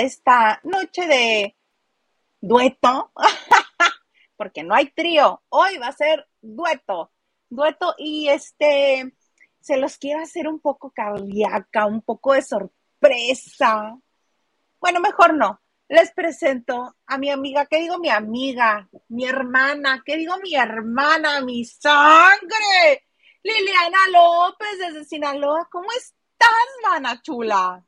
Esta noche de dueto, porque no hay trío, hoy va a ser dueto, dueto y este, se los quiero hacer un poco cardíaca, un poco de sorpresa. Bueno, mejor no. Les presento a mi amiga, ¿qué digo mi amiga? Mi hermana, ¿qué digo mi hermana? Mi sangre. Liliana López desde Sinaloa. ¿Cómo estás, mana chula?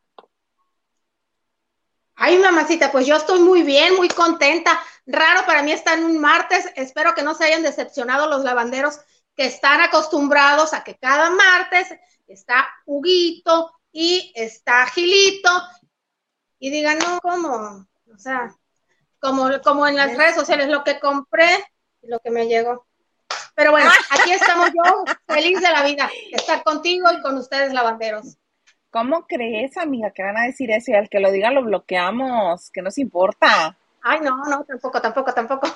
Ay, mamacita, pues yo estoy muy bien, muy contenta. Raro para mí estar en un martes. Espero que no se hayan decepcionado los lavanderos que están acostumbrados a que cada martes está Huguito y está Gilito y digan, no, ¿cómo? O sea, como, como en las redes sociales, lo que compré y lo que me llegó. Pero bueno, aquí estamos yo, feliz de la vida, estar contigo y con ustedes, lavanderos. ¿Cómo crees, amiga, que van a decir eso y al que lo diga lo bloqueamos? Que nos importa. Ay, no, no, tampoco, tampoco, tampoco.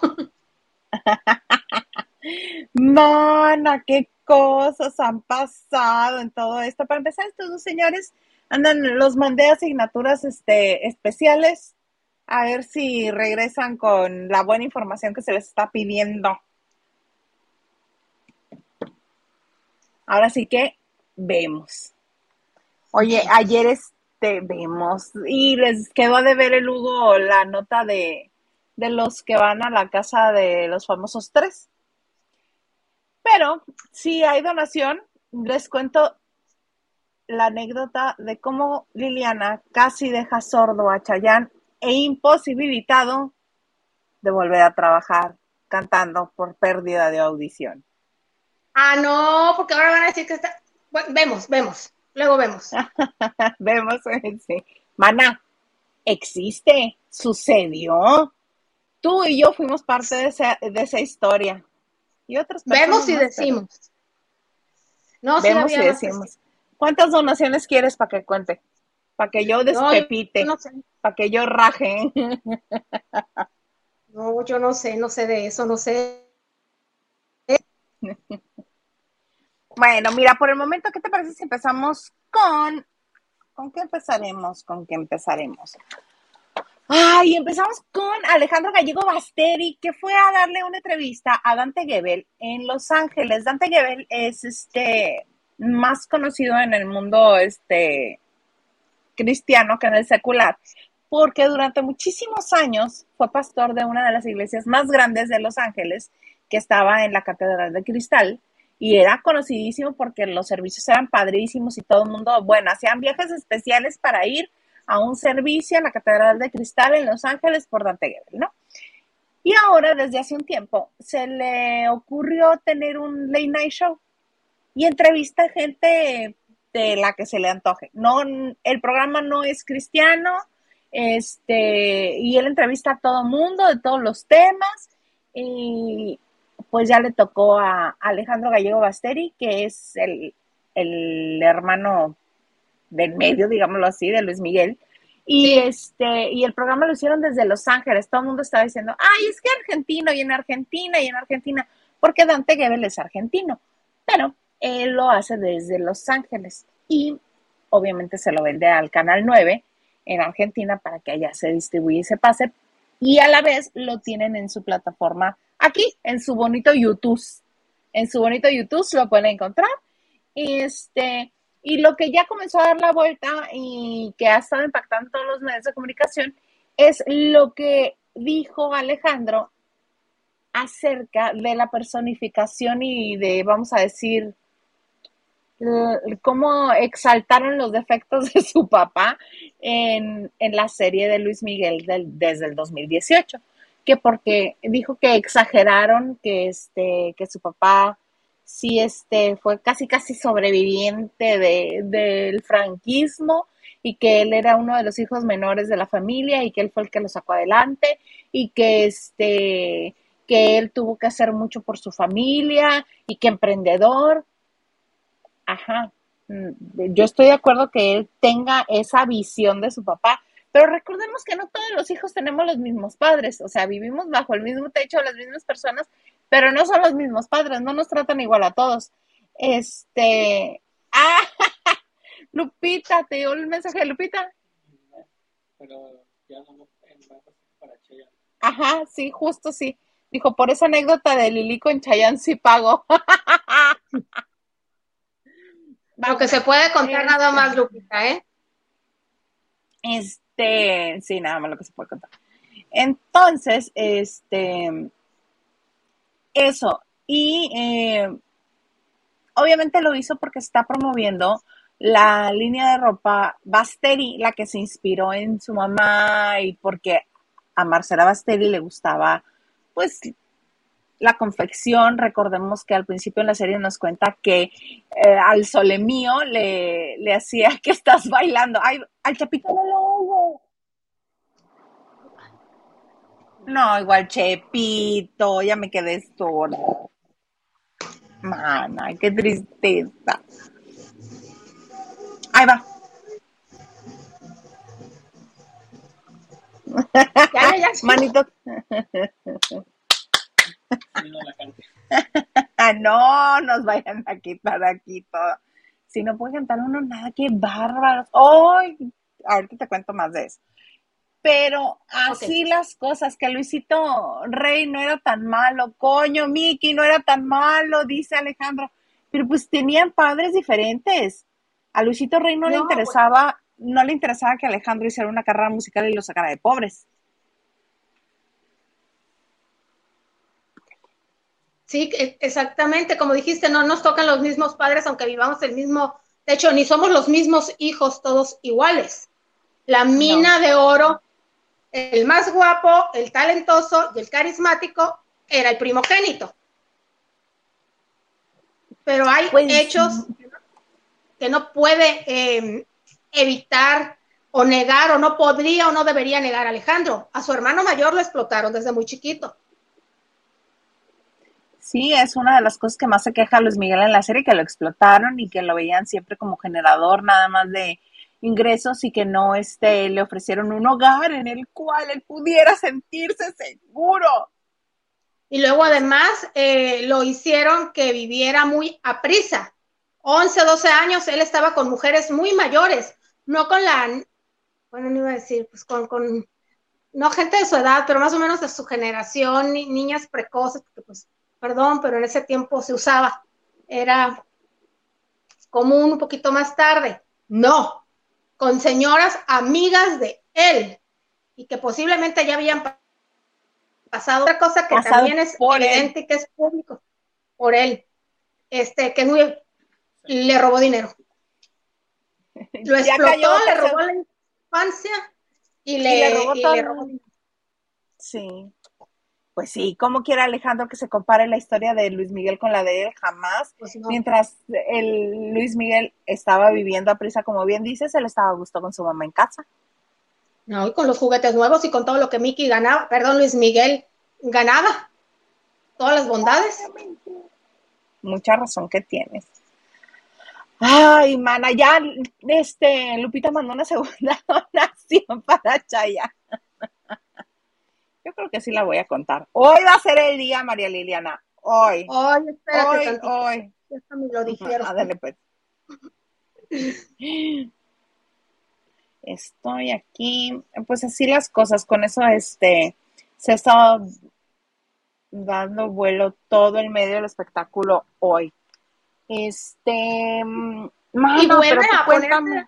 Mana, qué cosas han pasado en todo esto. Para empezar, estos dos señores andan, los mandé asignaturas este, especiales a ver si regresan con la buena información que se les está pidiendo. Ahora sí que vemos. Oye, ayer este vemos y les quedó de ver el Hugo la nota de, de los que van a la casa de los famosos tres. Pero si hay donación, les cuento la anécdota de cómo Liliana casi deja sordo a Chayán e imposibilitado de volver a trabajar cantando por pérdida de audición. Ah, no, porque ahora van a decir que está. Bueno, vemos, vemos. Luego vemos. vemos, sí. Mana, existe, sucedió. Tú y yo fuimos parte de esa, de esa historia. Y otras Vemos y decimos. No, vemos y decimos. ¿Cuántas donaciones quieres para que cuente? Para que yo despepite. Para que yo raje. no, yo no sé, no sé de eso, no sé. Bueno, mira, por el momento, ¿qué te parece si empezamos con... ¿Con qué empezaremos? ¿Con qué empezaremos? Ay, empezamos con Alejandro Gallego Basteri, que fue a darle una entrevista a Dante Gebel en Los Ángeles. Dante Gebel es este más conocido en el mundo este cristiano que en el secular, porque durante muchísimos años fue pastor de una de las iglesias más grandes de Los Ángeles, que estaba en la Catedral de Cristal, y era conocidísimo porque los servicios eran padrísimos y todo el mundo, bueno, hacían viajes especiales para ir a un servicio en la Catedral de Cristal en Los Ángeles por Dante Gebel, ¿no? Y ahora, desde hace un tiempo, se le ocurrió tener un late night show y entrevista a gente de la que se le antoje. No, el programa no es cristiano, este, y él entrevista a todo mundo de todos los temas, y pues ya le tocó a Alejandro Gallego Basteri, que es el, el hermano del medio, digámoslo así, de Luis Miguel. Y este, y el programa lo hicieron desde Los Ángeles. Todo el mundo estaba diciendo, ay, es que argentino, y en Argentina, y en Argentina, porque Dante Gebel es argentino. Pero él lo hace desde Los Ángeles. Y obviamente se lo vende al Canal 9 en Argentina para que allá se distribuya y se pase. Y a la vez lo tienen en su plataforma aquí, en su bonito YouTube. En su bonito YouTube lo pueden encontrar. Este, y lo que ya comenzó a dar la vuelta y que ha estado impactando todos los medios de comunicación es lo que dijo Alejandro acerca de la personificación y de, vamos a decir, cómo exaltaron los defectos de su papá en, la serie de Luis Miguel desde el 2018, que porque dijo que exageraron que, este, que su papá sí este, fue casi casi sobreviviente del franquismo y que él era uno de los hijos menores de la familia y que él fue el que lo sacó adelante y que este que él tuvo que hacer mucho por su familia y que emprendedor. Ajá. Mm, yo estoy de acuerdo que él tenga esa visión de su papá, pero recordemos que no todos los hijos tenemos los mismos padres, o sea, vivimos bajo el mismo techo, las mismas personas, pero no son los mismos padres, no nos tratan igual a todos. Este, ah, Lupita, te dio el mensaje de Lupita. pero ya no para Chayanne. Ajá, sí, justo sí. Dijo, por esa anécdota de Lilico en Chayanne sí pago. Lo que se puede contar nada más, Lupita, ¿eh? Este, sí, nada más lo que se puede contar. Entonces, este, eso. Y eh, obviamente lo hizo porque está promoviendo la línea de ropa Basteri, la que se inspiró en su mamá y porque a Marcela Basteri le gustaba, pues, la confección. Recordemos que al principio en la serie nos cuenta que eh, al sole mío le, le, hacía que estás bailando. Ay, al chapito no lo No, igual Chepito, ya me quedé sola. Mana, qué tristeza. Ahí va. Ya, ya, Manito. no nos vayan a quitar aquí todo. Si no puede cantar uno nada, qué bárbaros. ¡Ay! ahorita te cuento más de eso. Pero así las cosas, que Luisito Rey no era tan malo, coño, Miki no era tan malo, dice Alejandro. Pero pues tenían padres diferentes. A Luisito Rey no, le pues interesaba, no le interesaba que Alejandro hiciera una carrera musical y lo sacara de pobres. Sí, e, exactamente, como dijiste, no nos tocan los mismos padres, aunque vivamos el mismo, de hecho, ni somos los mismos hijos todos iguales. La mina de oro, el más guapo, el talentoso y el carismático era el primogénito. Pero hay pues, hechos que no puede em, evitar o negar o no podría o no debería negar Alejandro. A su hermano mayor lo explotaron desde muy chiquito. Sí, es una de las cosas que más se queja Luis Miguel en la serie, que lo explotaron y que lo veían siempre como generador nada más de ingresos y que no este, le ofrecieron un hogar en el cual él pudiera sentirse seguro. Y luego además eh, lo hicieron que viviera muy a prisa. 11, 12 años, él estaba con mujeres muy mayores, no con la, bueno, no iba a decir, pues con, con no gente de su edad, pero más o menos de su generación, niñas precoces, porque pues perdón, pero en ese tiempo se usaba, era común un poquito más tarde. No, con señoras amigas de él. Y que posiblemente ya habían pasado. Otra cosa que también es evidente que es público por él, este, que muy, le robó dinero. Lo explotó, le robó la infancia y le, robó, le robó. Sí pues sí, como quiera Alejandro que se compare la historia de Luis Miguel con la de él, jamás. Pues Mientras el Luis Miguel estaba viviendo a prisa, como bien dices, él estaba a gusto con su mamá en casa. No, y con los juguetes nuevos y con todo lo que Mickey ganaba, perdón, Luis Miguel ganaba. Todas las bondades. Mucha razón que tienes. Ay, mana, ya este Lupita mandó una segunda oración para Chaya. Yo creo que sí la voy a contar. Hoy va a ser el día, María Liliana. Hoy. Hoy, espérate hoy, hoy. Ya me lo dijeron. Ah, dale, pues. Estoy aquí. Pues así las cosas. Con eso, este, se ha estado dando vuelo todo el medio del espectáculo hoy. Este. Mano, y vuelve a ponerse...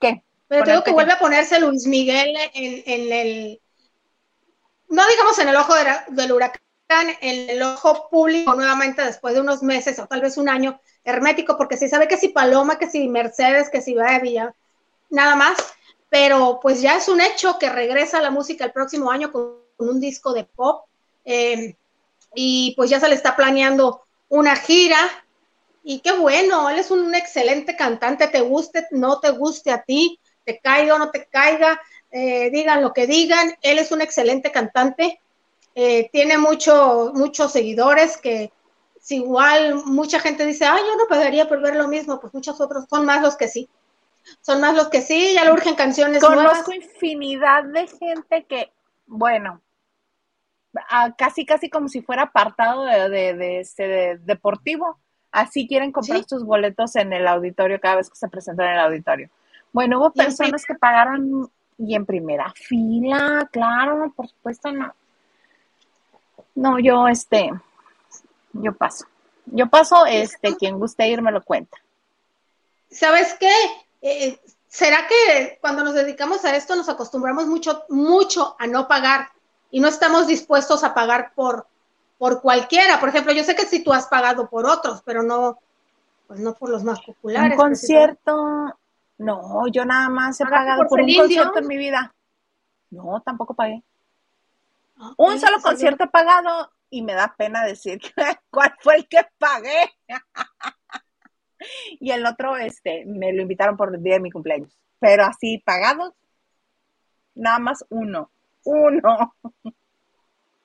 ¿Qué? Pero tengo que vuelve a ponerse Luis Miguel en, en el no digamos en el ojo del huracán, en el ojo público nuevamente después de unos meses o tal vez un año hermético, porque se sabe que si Paloma, que si Mercedes, que si Villa, nada más, pero pues ya es un hecho que regresa la música el próximo año con, un disco de pop em, y pues ya se le está planeando una gira y qué bueno, él es un excelente cantante, te guste, no te guste a ti, te caiga o no te caiga, eh, digan lo que digan, él es un excelente cantante, eh, tiene mucho, muchos seguidores que si igual mucha gente dice, ay, yo no pagaría por ver lo mismo, pues muchos otros son más los que sí. Son más los que sí, ya le urgen canciones Conozco infinidad de gente que, bueno, casi casi como si fuera apartado de, este deportivo. Así quieren comprar sus boletos en el auditorio cada vez que se presentan en el auditorio Bueno, hubo personas que pagaron y en primera fila, claro, por supuesto, no. No, yo, este, yo paso. Yo paso, este, quien guste ir me lo cuenta. ¿Sabes qué? Eh, ¿Será que cuando nos dedicamos a esto nos acostumbramos mucho, mucho a no pagar y no estamos dispuestos a pagar por, por cualquiera? Por ejemplo, yo sé que si tú has pagado por otros, pero no, pues no por los más populares. Un concierto, no, yo nada más he ¿Pagaste pagado por por un concierto en mi vida. No, tampoco pagué. Ah, Un solo concierto he pagado y me da pena decir cuál fue el que pagué. y el otro, este, me lo invitaron por el día de mi cumpleaños. Pero así, pagados, nada más uno. Uno.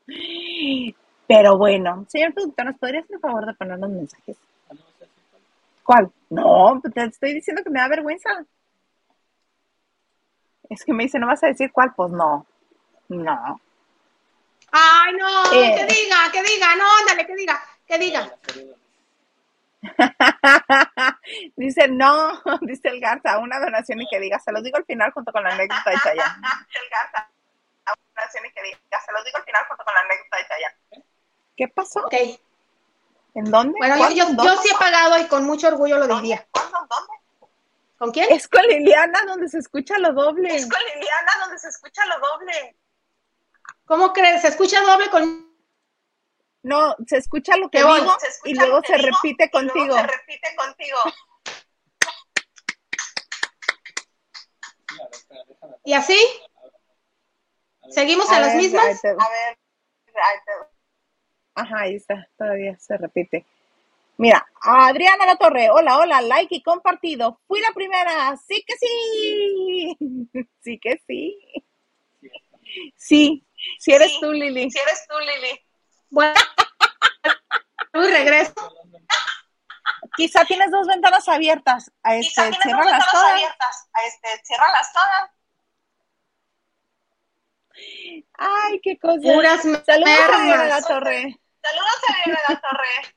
Pero bueno, señor productor, ¿nos podría hacer el favor de poner los mensajes? Ah, no, sé si fue. ¿Cuál? No, pues te estoy diciendo que me da vergüenza. Es que me dice, ¿no vas a decir cuál? Pues no. No. Ay, no, Eh. que diga, que diga, no, ándale, que diga, que diga. Dice, no, dice el Garza, una donación y que diga, se los digo al final junto con la anécdota de Chayanne. El Garza, una donación y que diga, se los digo al final junto con la anécdota de Chayanne. ¿Qué pasó? Ok. ¿En dónde? Bueno, yo, ¿Cuándo? yo, ¿Dónde? yo sí he pagado y con mucho orgullo lo diría. ¿Cuándo? ¿Dónde? ¿Con quién? Es con Liliana donde se escucha lo doble. Es con Liliana donde se escucha lo doble. ¿Cómo crees? ¿Se escucha doble con No, se escucha lo que digo Se escucha y luego se digo, repite y luego contigo. Se repite contigo. A. ¿Y así? A ¿Seguimos A las ver, mismas? ahí te- A ver, ahí te- Ajá, ahí está, todavía se repite. Mira, Adriana La Torre, hola, hola, like y compartido. Fui la primera, sí que sí. Sí que sí. sí, si eres Sí. tú, Lili. si eres tú, Lili. Bueno, y regreso. Las. Quizá tienes dos ventanas abiertas. A Quizá este, ciérralas ventanas todas. abiertas. A Este, ciérralas todas. Ay, qué cosa. Puras Saludos a Adriana La. Torre. Saludos a Diana La Torre.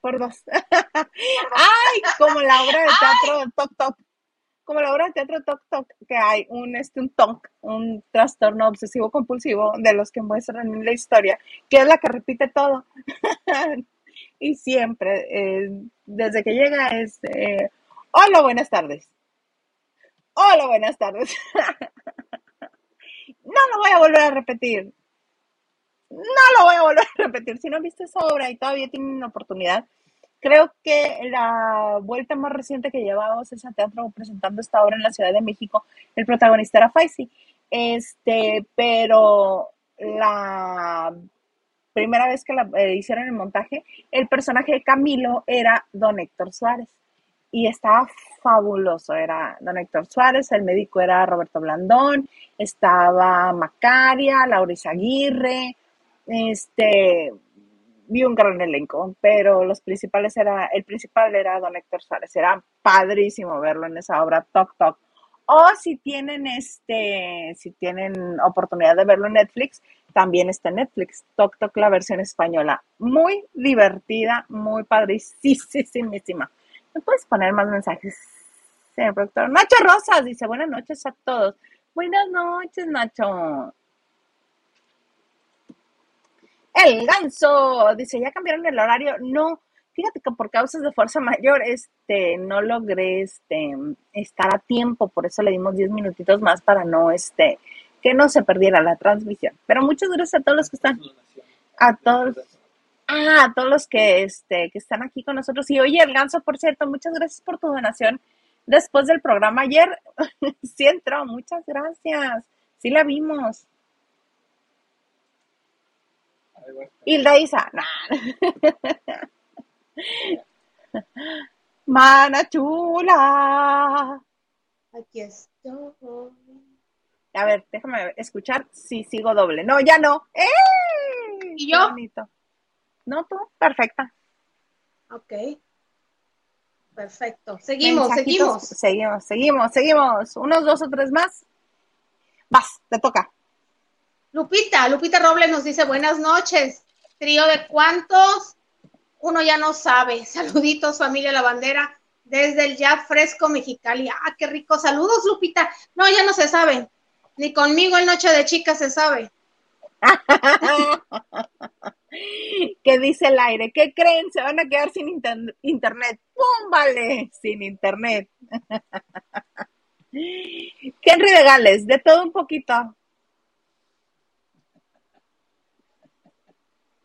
Por dos. Ay, como la obra de teatro Toc Toc. Como la obra de teatro Toc Toc, que hay un, este, un TOC, un trastorno obsesivo compulsivo de los que muestran en la historia, que es la que repite todo. y siempre, eh, desde que llega es, eh, hola, buenas tardes. Hola, buenas tardes. no lo voy a volver a repetir. No lo voy a volver a repetir. Si no viste esa obra y todavía tienen una oportunidad, creo que la vuelta más reciente que llevábamos es a teatro presentando esta obra en la Ciudad de México. El protagonista era Faisy. Este, pero la primera vez que la eh, hicieron el montaje, el personaje de Camilo era don Héctor Suárez. Y estaba fabuloso, era don Héctor Suárez, el médico era Roberto Blandón, estaba Macaria, Laura Aguirre, este, vi un gran elenco, pero los principales era, el principal era don Héctor Suárez, era padrísimo verlo en esa obra, Toc Toc. O si tienen este, si tienen oportunidad de verlo en Netflix, también está en Netflix, Toc Toc la versión española. Muy divertida, muy padrísima. ¿Me puedes poner más mensajes, señor productor? Nacho Rosas dice, buenas noches a todos. Buenas noches, Nacho. El ganso dice, ¿ya cambiaron el horario? No, fíjate que por causas de fuerza mayor, este, no logré, este, estar a tiempo, por eso le dimos 10 minutitos más para no, este, que no se perdiera la transmisión. Pero muchas gracias a todos los que están, a todos, ah, a todos los que, este, que están aquí con nosotros. Y oye, el ganso, por cierto, muchas gracias por tu donación después del programa ayer. sí entró, muchas gracias. Sí la vimos. Ahí va a estar. Hilda Isa, nah. Mana chula. Aquí estoy. A ver, déjame escuchar si sigo doble. No, ya no. ¡Eh! ¿Y yo? bonito. No, tú, perfecta. Ok. Perfecto. Seguimos, Mensajitos. seguimos. Seguimos, seguimos, seguimos. Unos dos o tres más. Vas, te toca. Lupita, Lupita Robles nos dice buenas noches. Trío de cuántos, uno ya no sabe. Saluditos, familia La Bandera. desde el ya fresco Mexicali. Ah, qué rico. Saludos, Lupita. No, ya no se sabe. Ni conmigo en Noche de Chicas se sabe. ¿Qué dice el aire? ¿Qué creen? Se van a quedar sin inter- internet. ¡Pum! Vale, sin internet. Henry Gales, de todo un poquito.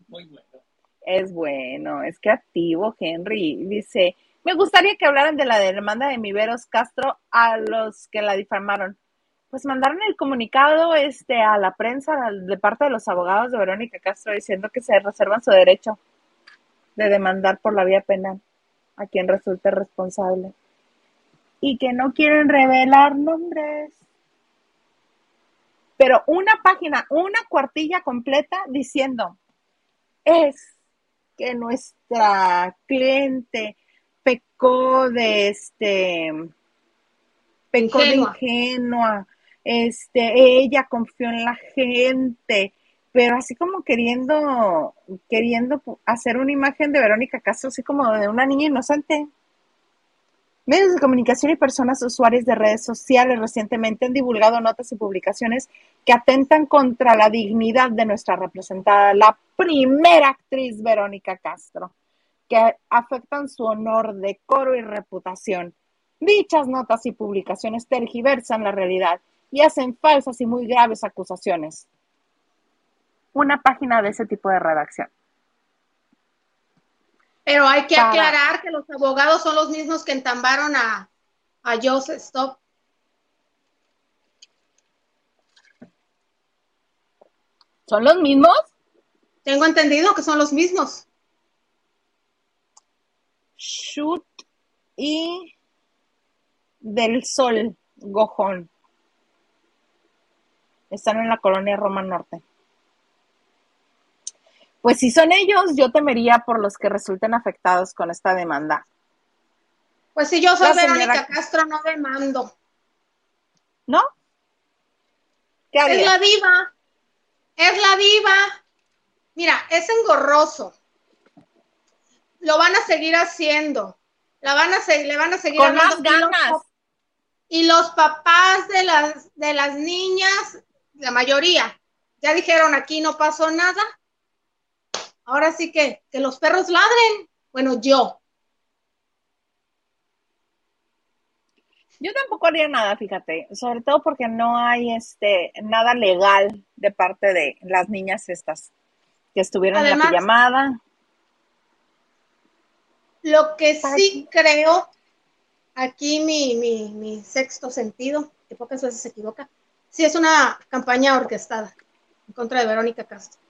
Muy bueno. Es bueno, es creativo, Henry. Dice, me gustaría que hablaran de la demanda de Miveros Castro a los que la difamaron. Pues mandaron el comunicado este, a la prensa de parte de los abogados de Verónica Castro diciendo que se reservan su derecho de demandar por la vía penal a quien resulte responsable y que no quieren revelar nombres. Pero una página, una cuartilla completa diciendo, es que nuestra cliente pecó de este, pecó de Ingenua. ingenua, este, ella confió en la gente, pero así como queriendo, queriendo hacer una imagen de Verónica Castro, así como de una niña inocente. Medios de comunicación y personas usuarias de redes sociales recientemente han divulgado notas y publicaciones que atentan contra la dignidad de nuestra representada, la primera actriz Verónica Castro, que afectan su honor, decoro y reputación. Dichas notas y publicaciones tergiversan la realidad y hacen falsas y muy graves acusaciones. Una página de ese tipo de redacción. Pero hay que Para- aclarar que los abogados son los mismos que entambaron a, a Joseph Stop. ¿Son los mismos? Tengo entendido que son los mismos. Shoot y del Sol, Gojón. Están en la colonia Roma Norte. Pues si son ellos, yo temería por los que resulten afectados con esta demanda. Pues si yo soy señora- Verónica Castro, no demando. ¿No? ¿Qué Es haría? la diva. Es la diva. Mira, es engorroso. Lo van a seguir haciendo. La van a se- le van a seguir Con más ganas. Y los papás de las, de las niñas, la mayoría, ya dijeron aquí no pasó nada. Ahora sí que, que los perros ladren. Bueno, yo. Yo tampoco haría nada, fíjate, sobre todo porque no hay este nada legal de parte de las niñas estas que estuvieron en la pijamada. Lo que ¿Para sí creo, aquí mi, mi, mi sexto sentido, que pocas veces se equivoca, sí es una campaña orquestada en contra de Verónica Castro.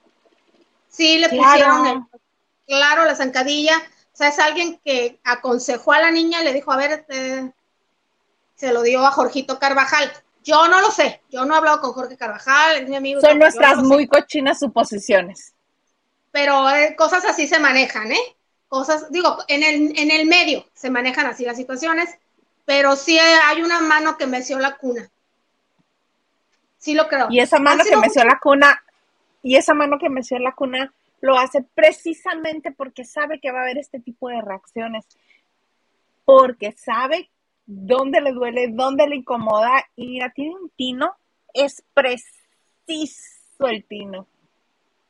Sí le Claro. pusieron el- claro la zancadilla, o sea, es alguien que aconsejó a la niña y le dijo, a ver, este, se lo dio a Jorgito Carvajal. Yo no lo sé, yo no he hablado con Jorge Carvajal, es mi amigo. Son nuestras no lo sé muy cochinas suposiciones. pero eh, cosas así se manejan, ¿eh? Cosas, digo, en el, en el medio se manejan así las situaciones, pero sí hay una mano que meció la cuna. Sí lo creo. Y esa mano que meció la cuna, y esa mano que meció la cuna lo hace precisamente porque sabe que va a haber este tipo de reacciones. Porque sabe dónde le duele, dónde le incomoda. Y mira, tiene un tino, es preciso el tino.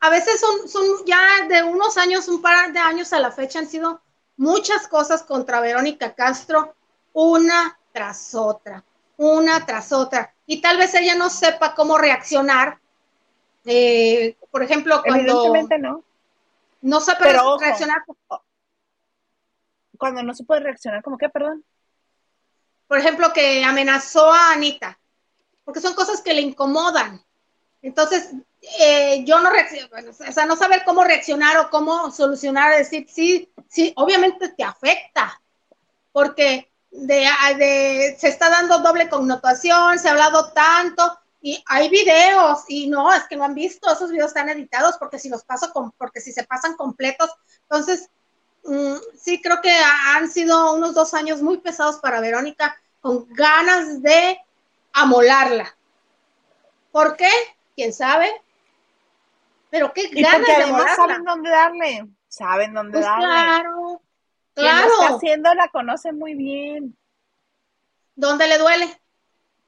A veces son, son ya de unos años, un par de años a la fecha, han sido muchas cosas contra Verónica Castro, una tras otra, una tras otra. Y tal vez ella no sepa cómo reaccionar. Eh, por ejemplo, cuando Evidentemente no. no sabe Pero ojo. reaccionar Cuando no se puede reaccionar, como que, perdón. por ejemplo, que amenazó a Anita, porque son cosas que le incomodan. Entonces, eh, yo no reacciono, bueno, o sea, no saber cómo reaccionar o cómo solucionar, decir, sí, sí, obviamente te afecta, porque de, de- se está dando doble connotación, se ha hablado tanto, y hay videos, y no, es que no han visto, esos videos están editados, porque si los paso, con, porque si se pasan completos, entonces, mm, sí, creo que han sido unos dos años muy pesados para Verónica, con ganas de amolarla. ¿Por qué? ¿Quién sabe? Pero qué Y ganas de además amolarla. saben dónde darle. Saben dónde Pues darle. claro. Quien lo está Claro. haciendo la conoce muy bien. ¿Dónde le duele?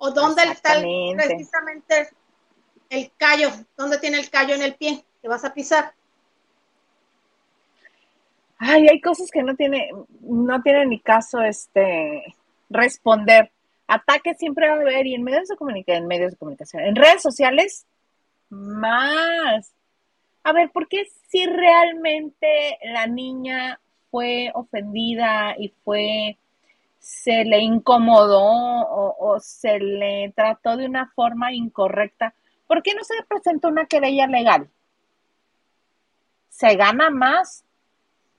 ¿O dónde está el- precisamente el callo? ¿Dónde tiene el callo en el pie que vas a pisar? Ay, hay cosas que no tiene, no tiene ni caso este responder. Ataques siempre va a haber y en medios de comunicación, en medios de comunicación, en redes sociales, más. A ver, ¿por qué si realmente la niña fue ofendida y fue, se le incomodó o, o se le trató de una forma incorrecta, ¿por qué no se presentó una querella legal? Se gana más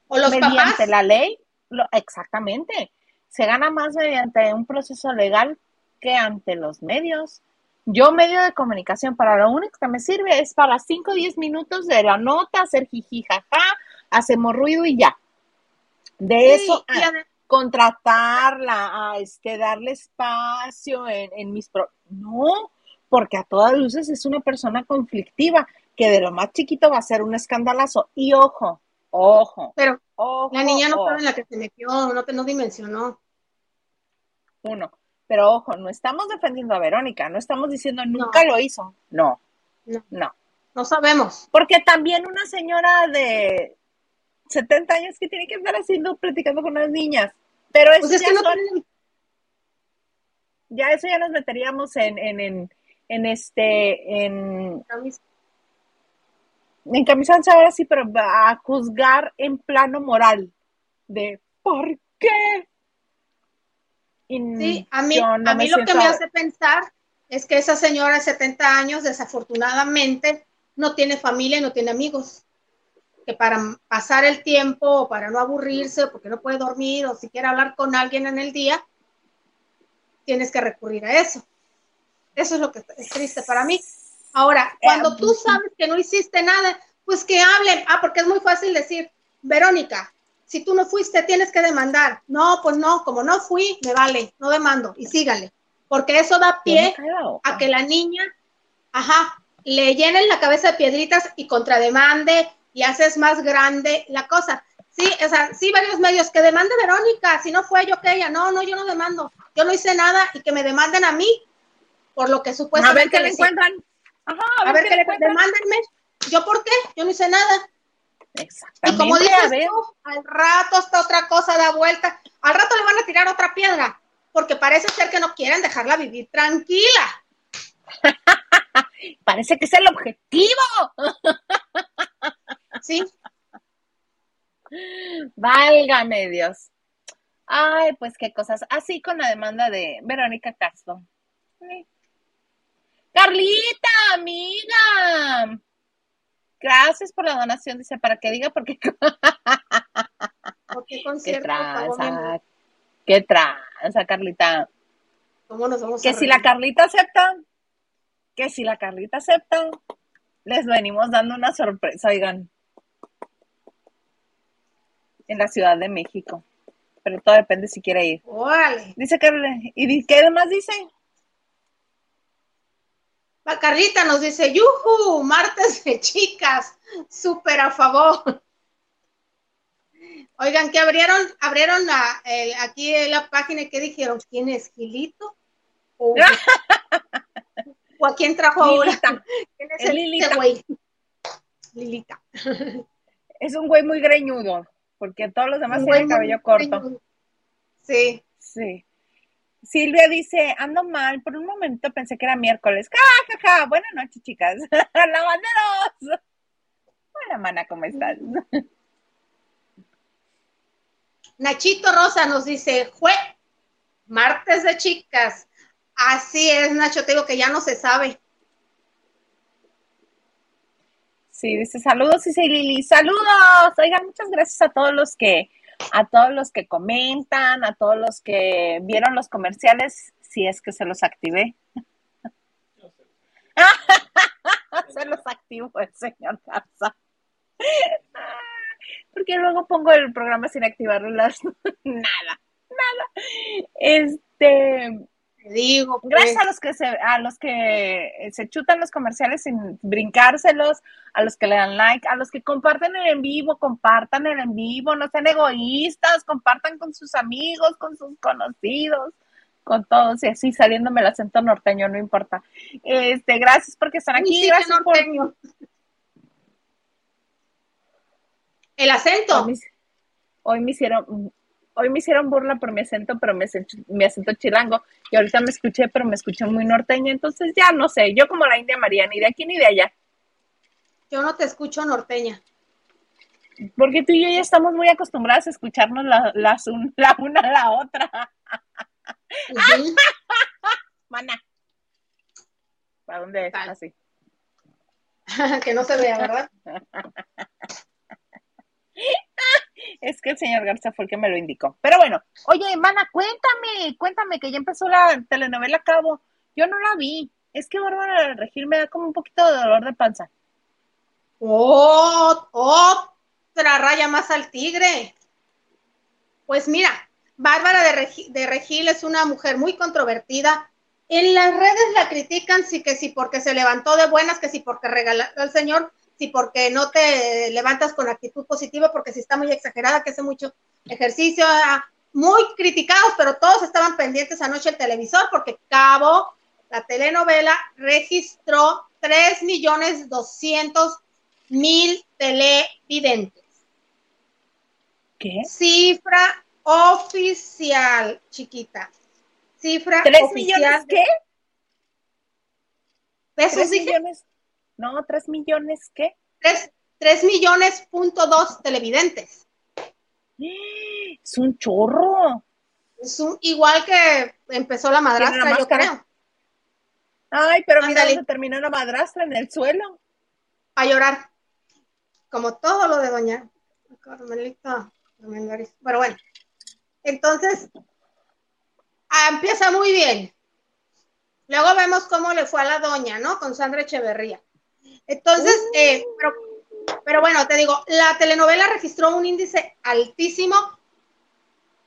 ¿O los mediante papás? la ley, lo- exactamente, se gana más mediante un proceso legal que ante los medios. Yo medio de comunicación, para lo único que me sirve es para 5 o 10 minutos de la nota, hacer jiji, jaja, hacemos ruido y ya. De Sí, eso, y contratarla, a este, darle espacio en, en mis... Pro no, porque a todas luces es una persona conflictiva, que de lo más chiquito va a ser un escandalazo. Y ojo, ojo, pero ojo, la niña no sabe en la que se metió, no, te- no dimensionó. Uno. Pero ojo, no estamos defendiendo a Verónica, no estamos diciendo nunca lo hizo. No, No. no. No sabemos. Porque también una señora de 70 años que tiene que estar haciendo, platicando con las niñas. Pero eso Pues es ya que no son- tienen- ya eso ya nos meteríamos en, en, en, en este, en, en ahora sí, pero a juzgar en plano moral de ¿por qué? Y Sí, a mí, no a mí lo que me hace pensar es que esa señora de 70 años, desafortunadamente, no tiene familia y no tiene amigos. Que para pasar el tiempo, o para no aburrirse, porque no puede dormir, o si quiere hablar con alguien en el día, tienes que recurrir a eso. Eso es lo que es triste para mí. Ahora, cuando tú sabes que no hiciste nada, pues que hablen. Ah, porque es muy fácil decir, Verónica, si tú no fuiste, tienes que demandar. No, pues no, como no fui, me vale, no demando y sígale. Porque eso da pie a que la niña, ajá, le llenen la cabeza de piedritas y contrademande y haces más grande la cosa. Sí, o sea, sí, varios medios que demande Verónica, si no fue yo que ella, no, no, yo no demando, yo no hice nada y que me demanden a mí por lo que a ver supuestamente qué le encuentran. Ajá, a ver qué qué le encuentran. demándenme. ¿Yo por qué? Yo no hice nada. Y Exactamente, como a dices ver. tú, al rato hasta otra cosa da vuelta. Al rato le van a tirar otra piedra, porque parece ser que no quieren dejarla vivir tranquila. Parece que es el objetivo. ¿Sí? Válgame Dios. Ay, pues qué cosas. Así con la demanda de Verónica Castro. Sí. Carlita, amiga. Gracias por la donación, dice, para que diga porque qué ¿Por qué concierto amor? tranza, qué tranza, Carlita. ¿Cómo nos vamos a Que si la Carlita acepta, que si la Carlita acepta, les venimos dando una sorpresa, oigan, en la Ciudad de México. Pero todo depende si quiere ir. Órale. Dice Carla, ¿y qué demás dice? Va, Carlita nos dice, yuju, martes de chicas, súper a favor. Oigan, que abrieron, abrieron la, el- aquí la página y que dijeron, ¿quién es Gilito? ¿O, o a quién trajo ahora? Lilita. ¿Quién es Es este Lilita. güey? Lilita. Es un güey muy greñudo, porque todos los demás tienen cabello corto. Sí. Sí. Silvia dice, ando mal, por un momento pensé que era miércoles. ¡Ja, ja, ja! Buenas noches, chicas. ¡Lavanderos! Hola, mana, ¿cómo estás? Nachito Rosa nos dice, jue, martes de chicas. Así es, Nacho, te digo que ya no se sabe. Sí, dice saludos, dice Lili, saludos. Oigan, muchas gracias a todos los que, a todos los que comentan, a todos los que vieron los comerciales, si es que se los activé. Se los activo el señor Garza. Porque luego pongo el programa sin activarlo las nada, nada. Este Te digo. pues. Gracias a los que se, a los que se chutan los comerciales sin brincárselos, a los que le dan like, a los que comparten el en vivo, compartan el en vivo, no sean egoístas, compartan con sus amigos, con sus conocidos, con todos, y así saliéndome el acento norteño, no importa. Este, gracias porque están aquí, sí, gracias por. El acento. Hoy me, hoy me hicieron, hoy me hicieron burla por mi acento, pero mi acento, mi acento chilango, y ahorita me escuché, pero me escuché muy norteña, entonces ya no sé, yo como la India María, ni de aquí ni de allá, Yo no te escucho norteña. porque tú y yo ya estamos muy acostumbradas a escucharnos la, las un- la una a la otra. Mana. ¿Para dónde es? Así. que no se vea, ¿verdad? Es que el señor Garza fue el que me lo indicó. Pero bueno, oye, Mana, cuéntame, cuéntame que ya empezó la telenovela a cabo. Yo no la vi. Es que Bárbara del Regil me da como un poquito de dolor de panza. Oh, otra raya más al tigre. Pues mira, Bárbara de, de Regil es una mujer muy controvertida. En las redes la critican, sí que sí porque se levantó de buenas, que sí porque regaló al señor, sí porque no te levantas con actitud positiva, porque si está muy exagerada, que hace mucho ejercicio, ah, muy criticados, pero todos estaban pendientes anoche el televisor, porque Cabo, la telenovela, registró 3 millones 200 mil televidentes. ¿Qué? Cifra oficial, chiquita. Cifra ¿Tres oficial. millones qué? ¿Pesos ¿Tres dije? millones? No, tres millones qué? Tres, tres millones punto dos televidentes. Es un chorro. Es un- igual que empezó la madrastra, yo máscara. creo. Ay, pero mira dónde terminó la madrastra en el suelo. A llorar. Como todo lo de doña Carmelita. Pero bueno. Entonces, ah, empieza muy bien. Luego vemos cómo le fue a la doña, ¿no? Con Sandra Echeverría. Entonces, eh, pero, pero bueno, te digo, la telenovela registró un índice altísimo.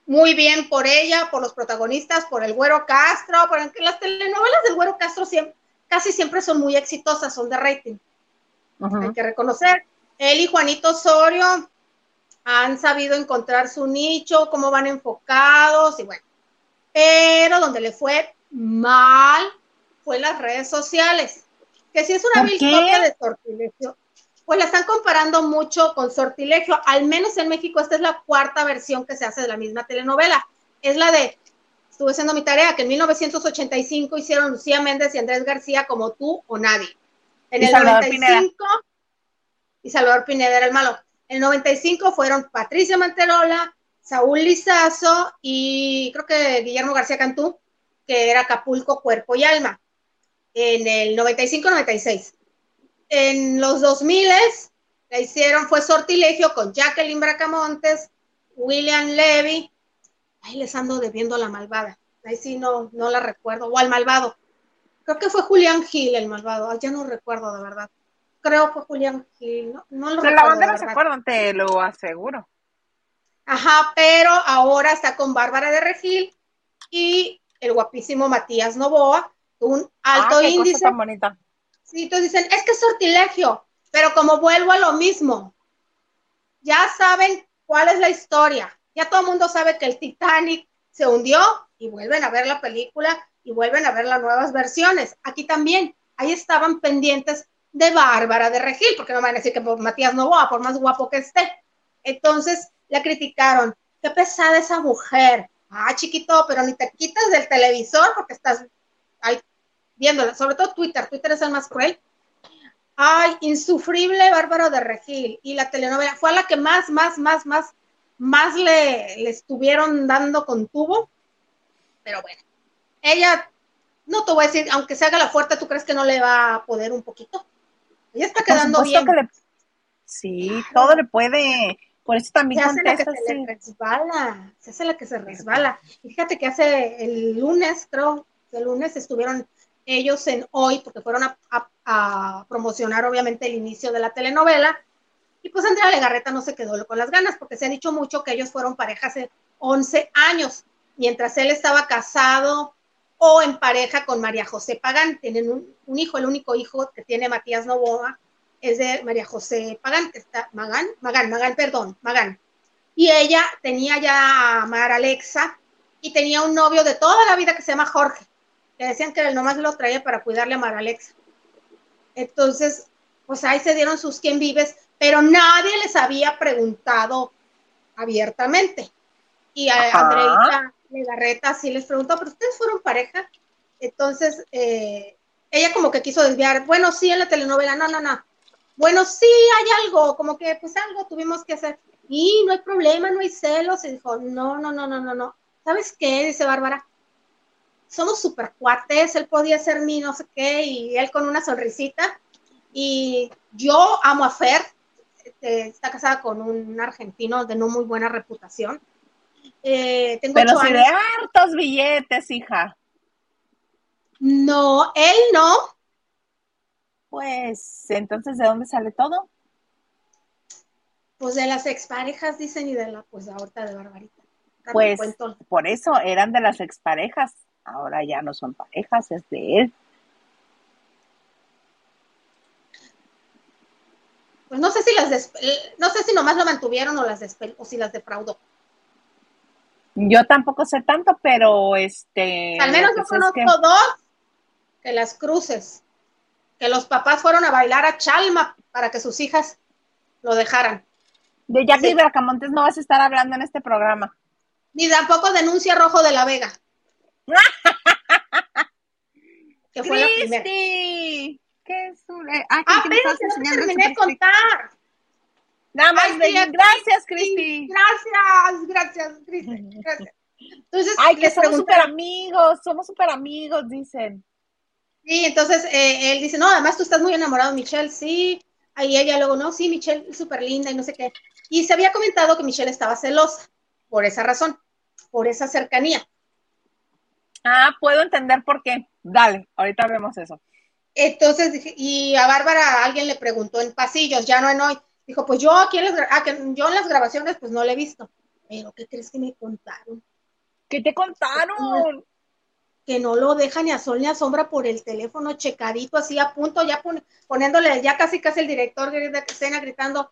Muy bien por ella, por los protagonistas, por el Güero Castro, por las telenovelas del Güero Castro siempre, casi siempre son muy exitosas, son de rating hay que reconocer. Él y Juanito Osorio han sabido encontrar su nicho, cómo van enfocados y bueno. Pero donde le fue mal fue las redes sociales. Que si es una ¿Por vil copia de Sortilegio, pues la están comparando mucho con Sortilegio. Al menos en México esta es la cuarta versión que se hace de la misma telenovela. Es la de, estuve haciendo mi tarea, que en 1985 hicieron Lucía Méndez y Andrés García como tú o nadie. En Y el Salvador 95 y Salvador Pineda era el malo. En el 95 fueron Patricia Manterola, Saúl Lizazo y creo que Guillermo García Cantú, que era Acapulco, Cuerpo y Alma. En el 95-96. En los 2000 la hicieron, fue Sortilegio con Jacqueline Bracamontes, William Levy. Ahí les ando debiendo a la malvada. Ahí sí no, no la recuerdo. O al malvado. Creo que fue Julián Gil el malvado. Ay, ya no recuerdo de verdad. Creo que fue Julián Gil. No, no lo De la recuerdo. bandera de se acuerdan, te lo aseguro. Ajá, pero ahora está con Bárbara de Regil y el guapísimo Matías Novoa, un alto Ah, qué cosa índice. tan bonita. Sí, entonces dicen, es que es sortilegio, pero como vuelvo a lo mismo, ya saben cuál es la historia. Ya todo el mundo sabe que el Titanic se hundió y vuelven a ver la película y vuelven a ver las nuevas versiones. Aquí también, ahí estaban pendientes de Bárbara de Regil, porque no van a decir que por Matías Novoa, por más guapo que esté. Entonces la criticaron. Qué pesada esa mujer. Ah, chiquito, pero ni te quitas del televisor porque estás ahí viéndola. Sobre todo Twitter. Twitter es el más cruel. Ay, insufrible Bárbara de Regil. Y la telenovela fue a la que más, más, más, más, más le, le estuvieron dando con tubo. Pero bueno, ella, no te voy a decir, aunque se haga la fuerte, ¿tú crees que no le va a poder un poquito? Ella está quedando bien. que le- Sí, todo le puede. Por eso también se hace la que se le resbala, se hace la que se resbala. Fíjate que hace el lunes, creo, el lunes estuvieron ellos en hoy, porque fueron a, promocionar obviamente el inicio de la telenovela. Y pues Andrea Legarreta no se quedó con las ganas, porque se ha dicho mucho que ellos fueron pareja hace 11 años, mientras él estaba casado o en pareja con María José Pagán. Tienen un, hijo, el único hijo que tiene Matías Novoa es de María José Pagán, está, Magán, Magán, Magán, perdón, Magán. Y ella tenía ya a Mar Alexa y tenía un novio de toda la vida que se llama Jorge. Le decían que él nomás lo traía para cuidarle a Mar Alexa. Entonces, pues ahí se dieron sus quién vives, pero nadie les había preguntado abiertamente. Y a Ajá. Andreita Legarreta sí les preguntó, pero ustedes fueron pareja. Entonces, eh, ella como que quiso desviar, bueno, sí, en la telenovela, no, no, no. Bueno, sí, hay algo, como que pues algo tuvimos que hacer. Y no hay problema, no hay celos. Y dijo, no, no, no, no, no, no. ¿Sabes qué? Dice Bárbara. Somos super cuates, él podía ser mi no sé qué, y él con una sonrisita. Y yo amo a Fer, este, está casada con un argentino de no muy buena reputación. Eh, tengo Pero si años. de hartos billetes, hija. No, él no. Pues, entonces, ¿de dónde sale todo? Pues de las exparejas dicen y de la, pues ahorita de Barbarita. Pues, por eso eran de las exparejas. Ahora ya no son parejas, es de él. Pues no sé si las des- eh, no sé si nomás lo mantuvieron o las despe- o si las defraudó. Yo tampoco sé tanto, pero este. Al menos yo que sé es conozco que- dos que las cruces, que los papás fueron a bailar a Chalma para que sus hijas lo dejaran. De Jackie Sí. Bracamontes no vas a estar hablando en este programa. Ni tampoco denuncia Rojo de la Vega. que fue la primera. ¡Cristi! ¿Qué es un... eh, ah, Ah, ¿qué me pero estabas no te terminé de contar. Nada más Ay, de- sí, gracias, Cristi. Gracias, gracias, Cristi, gracias. Entonces, Ay, que somos súper amigos, somos súper amigos, dicen. sí, entonces eh, él dice, no, además tú estás muy enamorado de Michelle, sí. Ahí ella luego, no, sí, Michelle es súper linda y no sé qué. Y se había comentado que Michelle estaba celosa, por esa razón, por esa cercanía. Ah, puedo entender por qué. Dale, ahorita vemos eso. Entonces y a Bárbara alguien le preguntó en pasillos, ya no en hoy. Dijo, pues yo aquí en las, ah, que yo en las grabaciones pues no le he visto. Pero ¿qué crees que me contaron? ¿Qué te contaron? Que no lo deja ni a sol ni a sombra por el teléfono checadito, así a punto, ya pon- poniéndole ya casi casi el director de escena gritando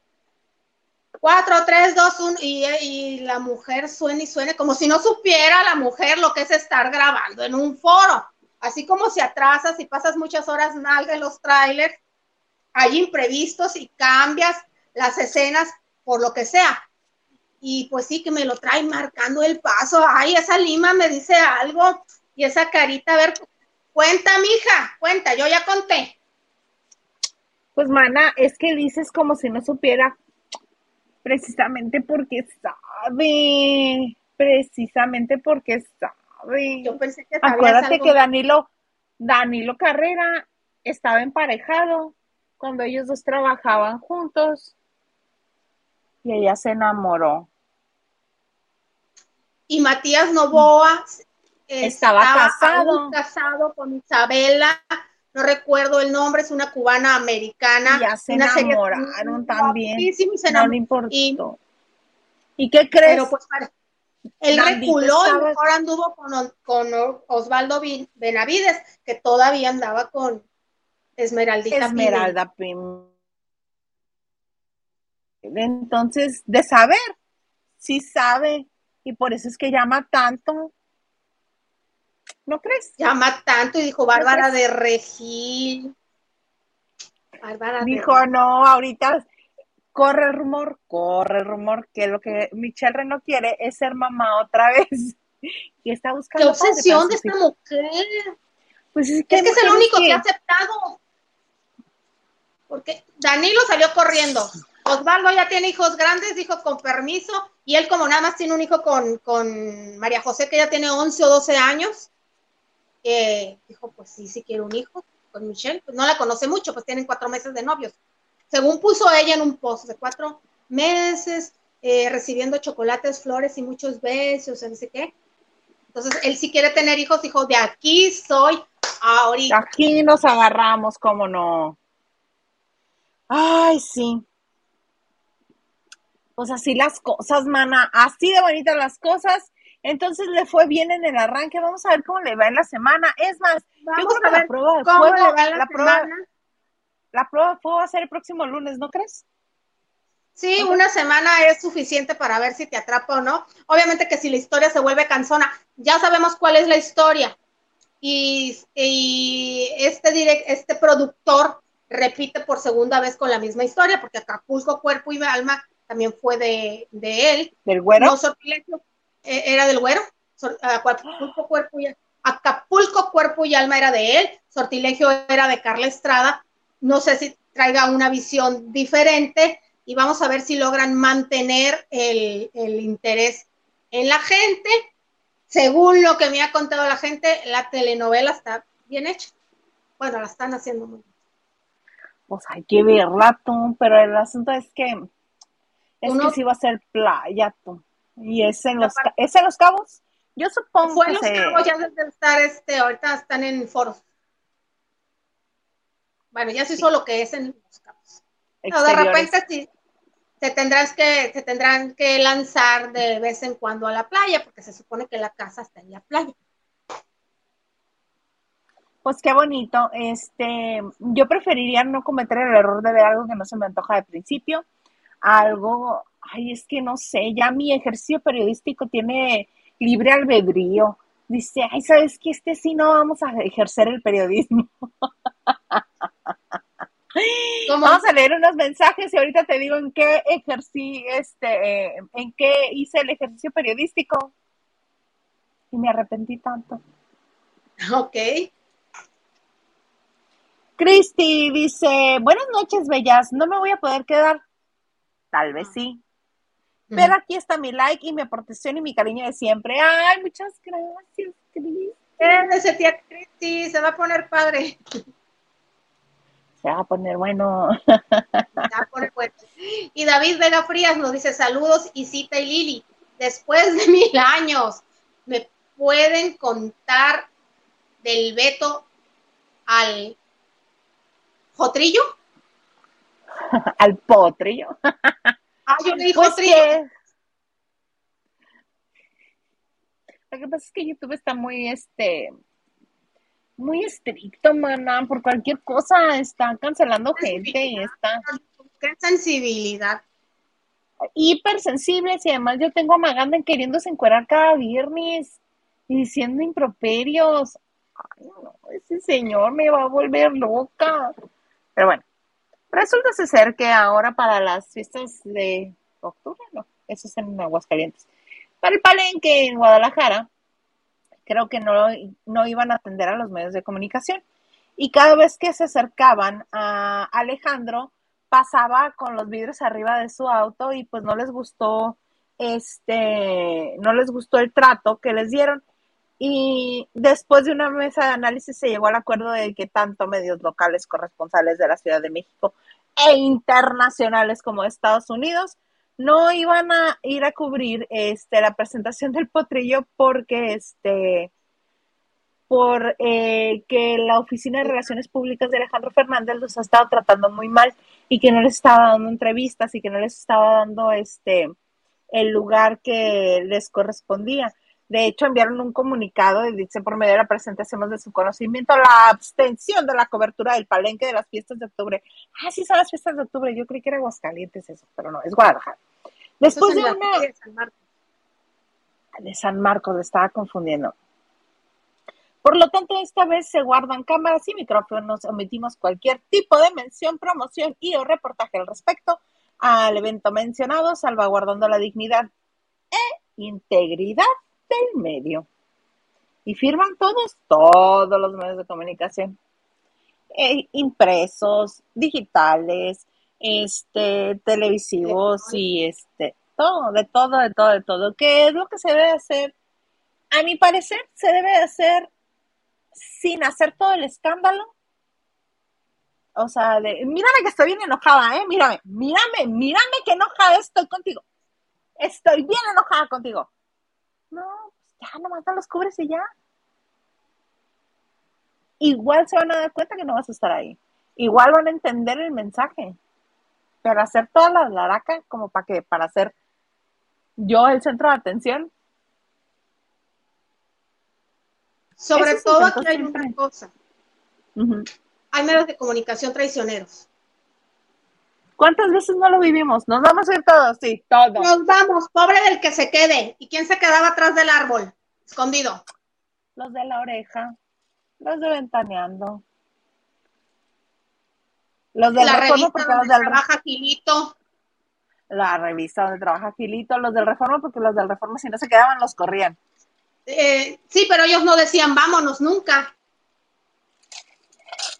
4, 3, 2, 1 y, y la mujer suena y suena como si no supiera la mujer lo que es estar grabando en un foro. Así como si atrasas y pasas muchas horas nalga en los trailers, hay imprevistos y cambias las escenas por lo que sea. Y pues sí, que me lo trae marcando el paso. Ay, esa lima me dice algo. Y esa carita, a ver, cuenta, mija, cuenta, yo ya conté. Pues, mana, es que dices como si no supiera. Precisamente porque sabe. Precisamente porque sabe. Yo pensé que Acuérdate algo. que Danilo, Danilo Carrera estaba emparejado cuando ellos dos trabajaban juntos. Y ella se enamoró. Y Matías Novoa Estaba casado. aún casado con Isabela, no recuerdo el nombre, es una cubana americana. Y ya se una enamoraron también. y se No le importó. y- ¿Y qué crees? Pero pues él Dandito reculó y estaba- mejor anduvo con, con Osvaldo Benavides, que todavía andaba con Esmeraldita. Esmeralda Pim. Entonces, de saber, sí sabe, y por eso es que llama tanto. ¿No crees? Llama tanto y dijo Bárbara de Regil. Bárbara de Dijo, no, ahorita corre el rumor, corre el rumor, que lo que Michelle no quiere es ser mamá otra vez. Y está Qué buscando. padre obsesión de esta hijos. mujer. Pues es Es que es el único que ha aceptado. Porque Danilo salió corriendo. Osvaldo ya tiene hijos grandes, dijo con permiso, y él como nada más tiene un hijo con, con María José, que ya tiene 11 o 12 años, eh, dijo, pues sí, sí quiero un hijo con Michelle. Pues no la conoce mucho, pues tienen cuatro meses de novios. Según puso ella en un post de cuatro meses, eh, recibiendo chocolates, flores y muchos besos, no sé qué. Entonces, él sí quiere tener hijos, dijo, de aquí soy ahorita. Aquí nos agarramos, cómo no. Ay, sí. Pues así las cosas, mana, así de bonitas las cosas. Entonces le fue bien en el arranque. Vamos a ver cómo le va en la semana. Es más, yo Vamos creo a que la prueba de cómo fuego, le va la, la prueba, la prueba de fuego va a ser el próximo lunes, ¿no crees? Sí, una semana es suficiente para ver si te atrapa o no. Obviamente que si la historia se vuelve cansona, ya sabemos cuál es la historia. Y, y este, direct, este productor repite por segunda vez con la misma historia, porque Acapulco, Cuerpo y Alma también fue de, de él. Del güero. No, eh, era del güero. Acapulco, Cuerpo y Acapulco, Cuerpo y Alma era de él. Sortilegio era de Carla Estrada. No sé si traiga una visión diferente y vamos a ver si logran mantener el, el interés en la gente. Según lo que me ha contado la gente, la telenovela está bien hecha. Bueno, la están haciendo muy bien. Pues hay que verla tú, pero el asunto es que es Uno- que sí va a ser playa tú. Y es en los, ¿es en los cabos. Yo supongo Fue que los se- cabos, ya deben de estar, este, ahorita están en foros. Bueno, ya se hizo lo que es en los cabos. No, de repente sí, se tendrás que, se tendrán que lanzar de vez en cuando a la playa, porque se supone que la casa está en la playa. Pues qué bonito. Este, yo preferiría no cometer el error de ver algo que no se me antoja de principio. Algo, ay, es que no sé, ya mi ejercicio periodístico tiene libre albedrío. Dice, ay, ¿sabes qué? Este sí no vamos a ejercer el periodismo. ¿Cómo? Vamos a leer unos mensajes y ahorita te digo en qué ejercí, este, eh, en qué hice el ejercicio periodístico. Y me arrepentí tanto. Ok. Cristi dice, buenas noches, bellas. No me voy a poder quedar. Tal vez sí. Pero aquí está mi like y mi aportación y mi cariño de siempre. Ay, muchas gracias, Cristi. Quédese, tía Cristi, se va a poner padre. Se va a poner bueno. Se va a poner bueno. Y David Vega Frías nos dice saludos, Isita y Lili. Después de mil años, ¿me pueden contar del veto al Jotrillo? Al potrillo. Ah, yo le dije Pues que- Lo que pasa es que YouTube está muy, este, muy estricto, mana. Por cualquier cosa está cancelando gente y está Qué sensibilidad. hipersensibles y además yo tengo a Maganda queriéndose encuerar cada viernes y diciendo improperios. Ay, no, ese señor me va a volver loca. Pero bueno, resulta ser que ahora para las fiestas de octubre, no, eso es en Aguascalientes. Para el palenque en Guadalajara, creo que no, no iban a atender a los medios de comunicación. Y cada vez que se acercaban a Alejandro, pasaba con los vidrios arriba de su auto y pues no les gustó este, no les gustó el trato que les dieron. Y después de una mesa de análisis se llegó al acuerdo de que tanto medios locales corresponsales de la Ciudad de México e internacionales como Estados Unidos no iban a ir a cubrir este, la presentación del potrillo porque este por eh, que la Oficina de Relaciones Públicas de Alejandro Fernández los ha estado tratando muy mal y que no les estaba dando entrevistas y que no les estaba dando este el lugar que les correspondía. De hecho, enviaron un comunicado y dice por medio de la presentación de su conocimiento la abstención de la cobertura del palenque de las fiestas de octubre. Ah, sí, son las fiestas de octubre. Yo creí que era Aguascalientes eso, pero no, es Guadalajara. Después de una de San Marcos. de San Marcos, le estaba confundiendo. Por lo tanto, esta vez se guardan cámaras y micrófonos, omitimos cualquier tipo de mención, promoción y o reportaje al respecto al evento mencionado, salvaguardando la dignidad e integridad del medio. Y firman todos, todos los medios de comunicación, eh, impresos, digitales, este, televisivos y este, todo, de todo, de todo, de todo. ¿Qué es lo que se debe hacer? A mi parecer, se debe hacer sin hacer todo el escándalo. O sea, de, mírame que estoy bien enojada, ¿eh? Mírame, mírame, mírame que enojada estoy contigo. Estoy bien enojada contigo. No, pues ya, nomás no los cubres y ya. Igual se van a dar cuenta que no vas a estar ahí. Igual van a entender el mensaje. Pero hacer toda la laraca como para que, para hacer yo el centro de atención, Sobre Eso todo aquí hay una cosa, hay medios de comunicación traicioneros. ¿Cuántas veces no lo vivimos? Nos vamos a ir todos, sí, todos. Nos vamos, pobre del que se quede. ¿Y quién se quedaba atrás del árbol? Escondido. Los de la oreja, los de ventaneando. Los del la reforma, revista porque los donde del trabaja Gilito. la revista donde trabaja Gilito, los del reforma, porque los del reforma si no se quedaban los corrían. Eh, sí, pero ellos no decían vámonos nunca.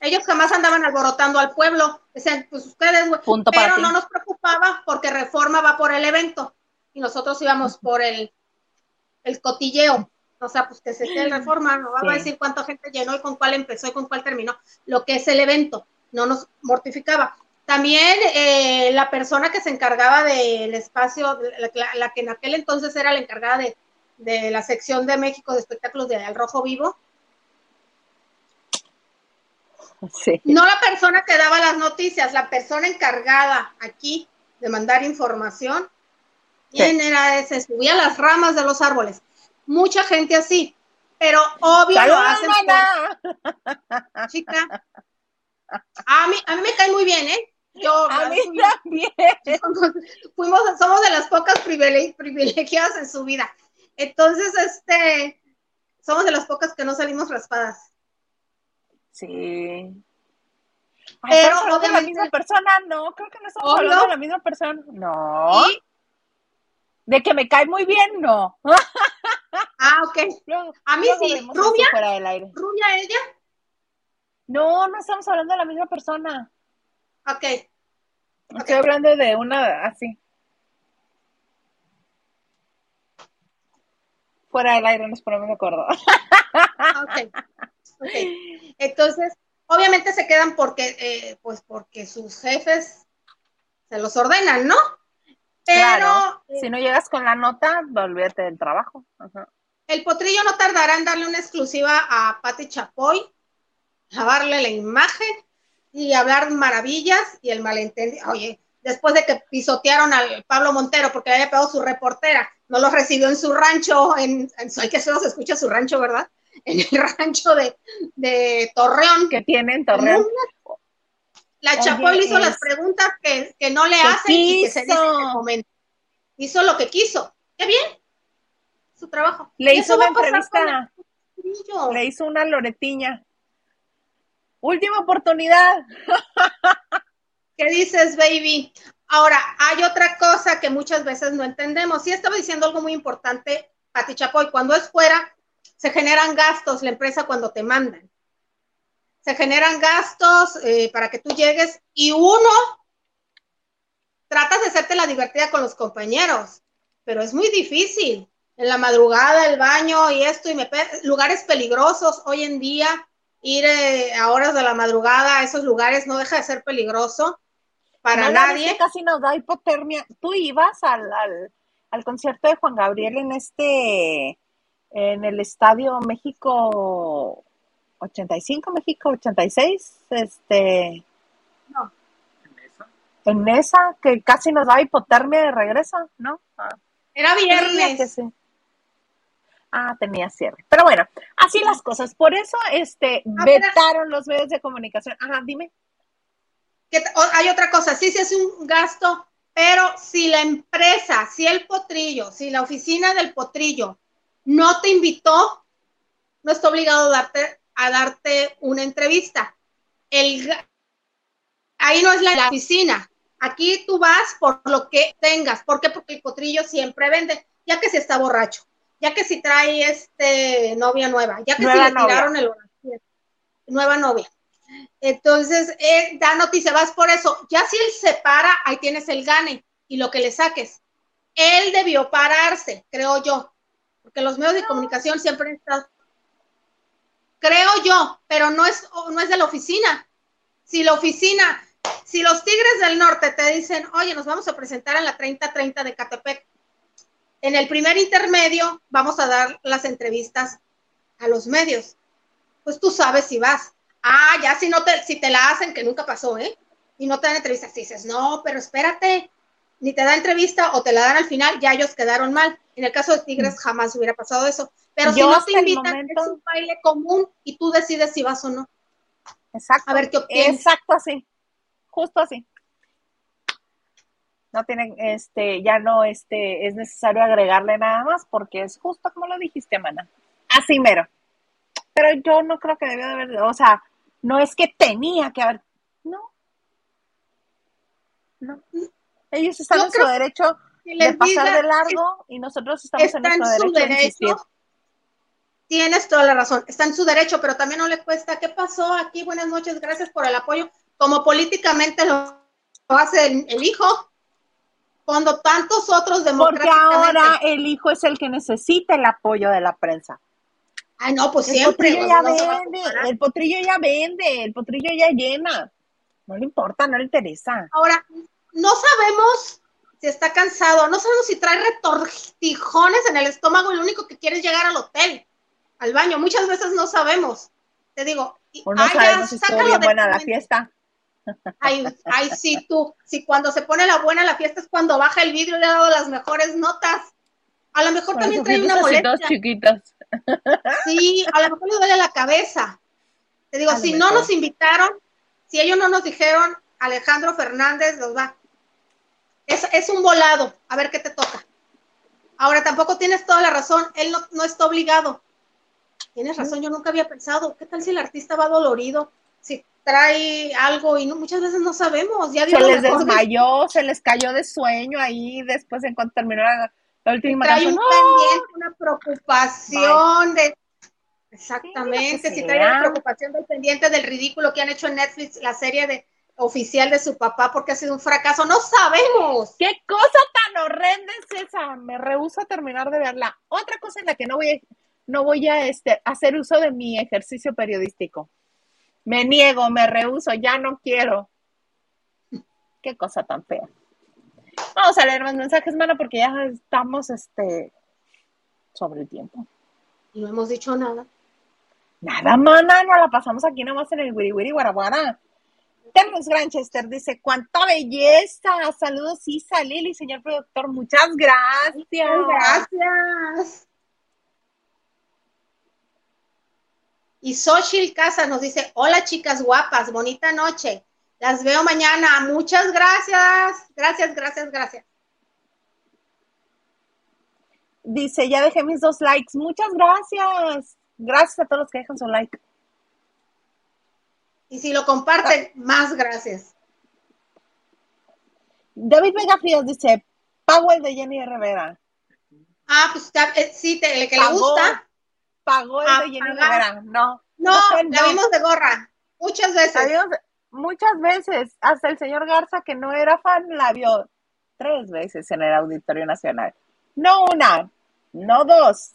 Ellos jamás andaban alborotando al pueblo. Decían, pues ustedes, güey. Pero no nos preocupaba porque Reforma va por el evento y nosotros íbamos por el, el cotilleo. O sea, pues que se quede el Reforma, no vamos a decir cuánta gente llenó y con cuál empezó y con cuál terminó. Lo que es el evento, no nos mortificaba. También eh, la persona que se encargaba del espacio, la, la- la que en aquel entonces era la encargada de, de la sección de México de espectáculos de Al Rojo Vivo, Sí. no la persona que daba las noticias, la persona encargada aquí de mandar información. ¿Quién era ese? Subía las ramas de los árboles. Mucha gente así, pero obvio lo ¡Saludos, hacen por chica. A mí, a mí me cae muy bien, ¿eh? Yo, A mí fui- también. fuimos, somos de las pocas privile- privilegiadas en su vida. Entonces, este, somos de las pocas que no salimos raspadas. Sí. Ay, Pero, ¿Estamos hablando de la misma persona? No, creo que no estamos Obvio. hablando de la misma persona. No. Y- De que me cae muy bien, no. ah, ok. Luego- A mí sí. ¿Rubia? fuera del aire. ¿Rubia ella? No, no estamos hablando de la misma persona. Ok. Estoy hablando de una así. Fuera del aire nos ponemos de acuerdo. Ok. Entonces, obviamente se quedan porque, eh, pues porque sus jefes se los ordenan, ¿no? Pero Claro. eh, Si no llegas con la nota, olvídate del trabajo. Ajá. el potrillo no tardará en darle una exclusiva a Pati Chapoy, lavarle la imagen y hablar maravillas y el malentendido. Oye, después de que pisotearon al Pablo Montero porque le había pegado su reportera, no los recibió en su rancho, en, en ay, que se escucha su rancho, ¿verdad? En el rancho de, de Torreón. ¿Qué tienen Torreón? La le hizo las preguntas que, que no le ¿Qué hacen y que se dice quiso? que comenta. Hizo lo que quiso. Qué bien. Su trabajo. Le hizo una entrevista. el. Le hizo una loretiña. Última oportunidad. ¿Qué dices, baby? Ahora, hay otra cosa que muchas veces no entendemos. Sí estaba diciendo algo muy importante, Pati Chapoy. Cuando es fuera, se generan gastos la empresa cuando te mandan. Se generan gastos eh, para que tú llegues y uno tratas de hacerte la divertida con los compañeros, pero es muy difícil. En la madrugada, el baño y esto, y me pe- lugares peligrosos hoy en día, ir eh, a horas de la madrugada a esos lugares no deja de ser peligroso para No, nadie. casi nos da hipotermia. Tú ibas al, al, al concierto de Juan Gabriel en este, en el Estadio México 85, México 86, este, No. en esa, que casi nos da hipotermia de regreso, ¿no? Ah, Era viernes. sí. Ah, tenía cierre. Pero bueno, así las cosas. Por eso, este, Ah, vetaron los medios de comunicación. Ajá, dime. que hay otra cosa, sí se hace un gasto, pero si la empresa, si el potrillo, si la oficina del potrillo no te invitó, no está obligado a darte, a darte una entrevista. El, ahí no es la, la oficina. Aquí tú vas por lo que tengas. ¿Por qué? Porque el potrillo siempre vende, ya que si está borracho, ya que si trae este novia nueva, ya que Nueva si le novia. tiraron el nueva novia. Entonces, eh, da noticia, vas por eso. Ya si él se para, ahí tienes el gane y lo que le saques. Él debió pararse, creo yo, porque los medios de comunicación siempre han estado. Creo yo, pero no es, no es de la oficina. Si la oficina, si los Tigres del Norte te dicen, oye, nos vamos a presentar en la 30-30 de Catepec, en el primer intermedio vamos a dar las entrevistas a los medios. Pues tú sabes si vas. Ah, ya si no te, si te la hacen, que nunca pasó, ¿eh? Y no te dan entrevistas, dices, no, pero espérate, ni te da entrevista o te la dan al final, ya ellos quedaron mal. En el caso de Tigres jamás hubiera pasado eso. Pero si no te invitan, momento- es un baile común y tú decides si vas o no. Exacto. A ver qué opinas. Exacto así. Justo así. No tienen, este, ya no, este, es necesario agregarle nada más porque es justo como lo dijiste, mana. Así mero. Pero yo no creo que debió de haber, o sea, no es que tenía que haber, no. No. Ellos están Yo en su derecho de pasar de largo y nosotros estamos en en nuestro su derecho, de insistir. derecho. Tienes toda la razón, está en su derecho, pero también no le cuesta. ¿Qué pasó aquí? Buenas noches, gracias por el apoyo. Como políticamente lo, hace el, el hijo, cuando tantos otros Porque democráticamente. ahora el hijo es el que necesita el apoyo de la prensa. Ay, no, pues El siempre. potrillo o ya no vende, el potrillo ya vende, el potrillo ya llena. No le importa, no le interesa. Ahora, no sabemos si está cansado, no sabemos si trae retortijones en el estómago y lo único que quiere es llegar al hotel, al baño. Muchas veces no sabemos. Te digo, O no ay, ya, sabemos si estuvo bien buena la fiesta. Ay, ay, sí, tú. Si cuando se pone la buena la fiesta es cuando baja el vidrio y le ha dado las mejores notas. A lo mejor también trae una molestia. chiquitos. Sí, a lo mejor le duele la cabeza. Te digo, A si no mejor. nos invitaron, si ellos no nos dijeron, Alejandro Fernández los va. Es, es un volado, a ver qué te toca. Ahora, tampoco tienes toda la razón, él no, no está obligado. Tienes razón, yo nunca había pensado, ¿qué tal si el artista va dolorido? Si trae algo y no, muchas veces no sabemos. Ya Se les desmayó, se les cayó de sueño ahí después en cuanto terminó la, la última trae canción. un ¡No! pendiente, una preocupación de... Exactamente, Sí, si trae la preocupación del pendiente del ridículo que han hecho en Netflix, la serie de oficial de su papá, porque ha sido un fracaso, no sabemos. ¡Qué cosa tan horrenda es esa! Me rehúso a terminar de verla. Otra cosa en la que no voy a, no voy a este, hacer uso de mi ejercicio periodístico. Me niego, me rehuso, ya no quiero. Qué cosa tan fea. Vamos a leer más mensajes, mano, porque ya estamos este, sobre el tiempo. Y no hemos dicho nada. Nada, mana, no la pasamos aquí nomás en el wiri wiri guaraguara. Termus Granchester dice, ¡cuánta belleza! Saludos, Isa, Lili, señor productor, muchas gracias. Gracias. Y Xochitl Casa nos dice, hola chicas guapas, bonita noche. Las veo mañana. Muchas gracias. Gracias, gracias, gracias. Dice, ya dejé mis dos likes, muchas gracias. Gracias a todos los que dejan su like. Y si lo comparten, más gracias. David Vega Frías dice, pago el de Jenny Rivera. Ah, pues ya, eh, sí, te- el que le Pagó. gusta. Pagó el de Jenny pagar. Rivera. No. No, no. la vimos de gorra. Muchas veces. La vimos muchas veces. Hasta el señor Garza, que no era fan, la vio tres veces en el Auditorio Nacional. No una, no dos,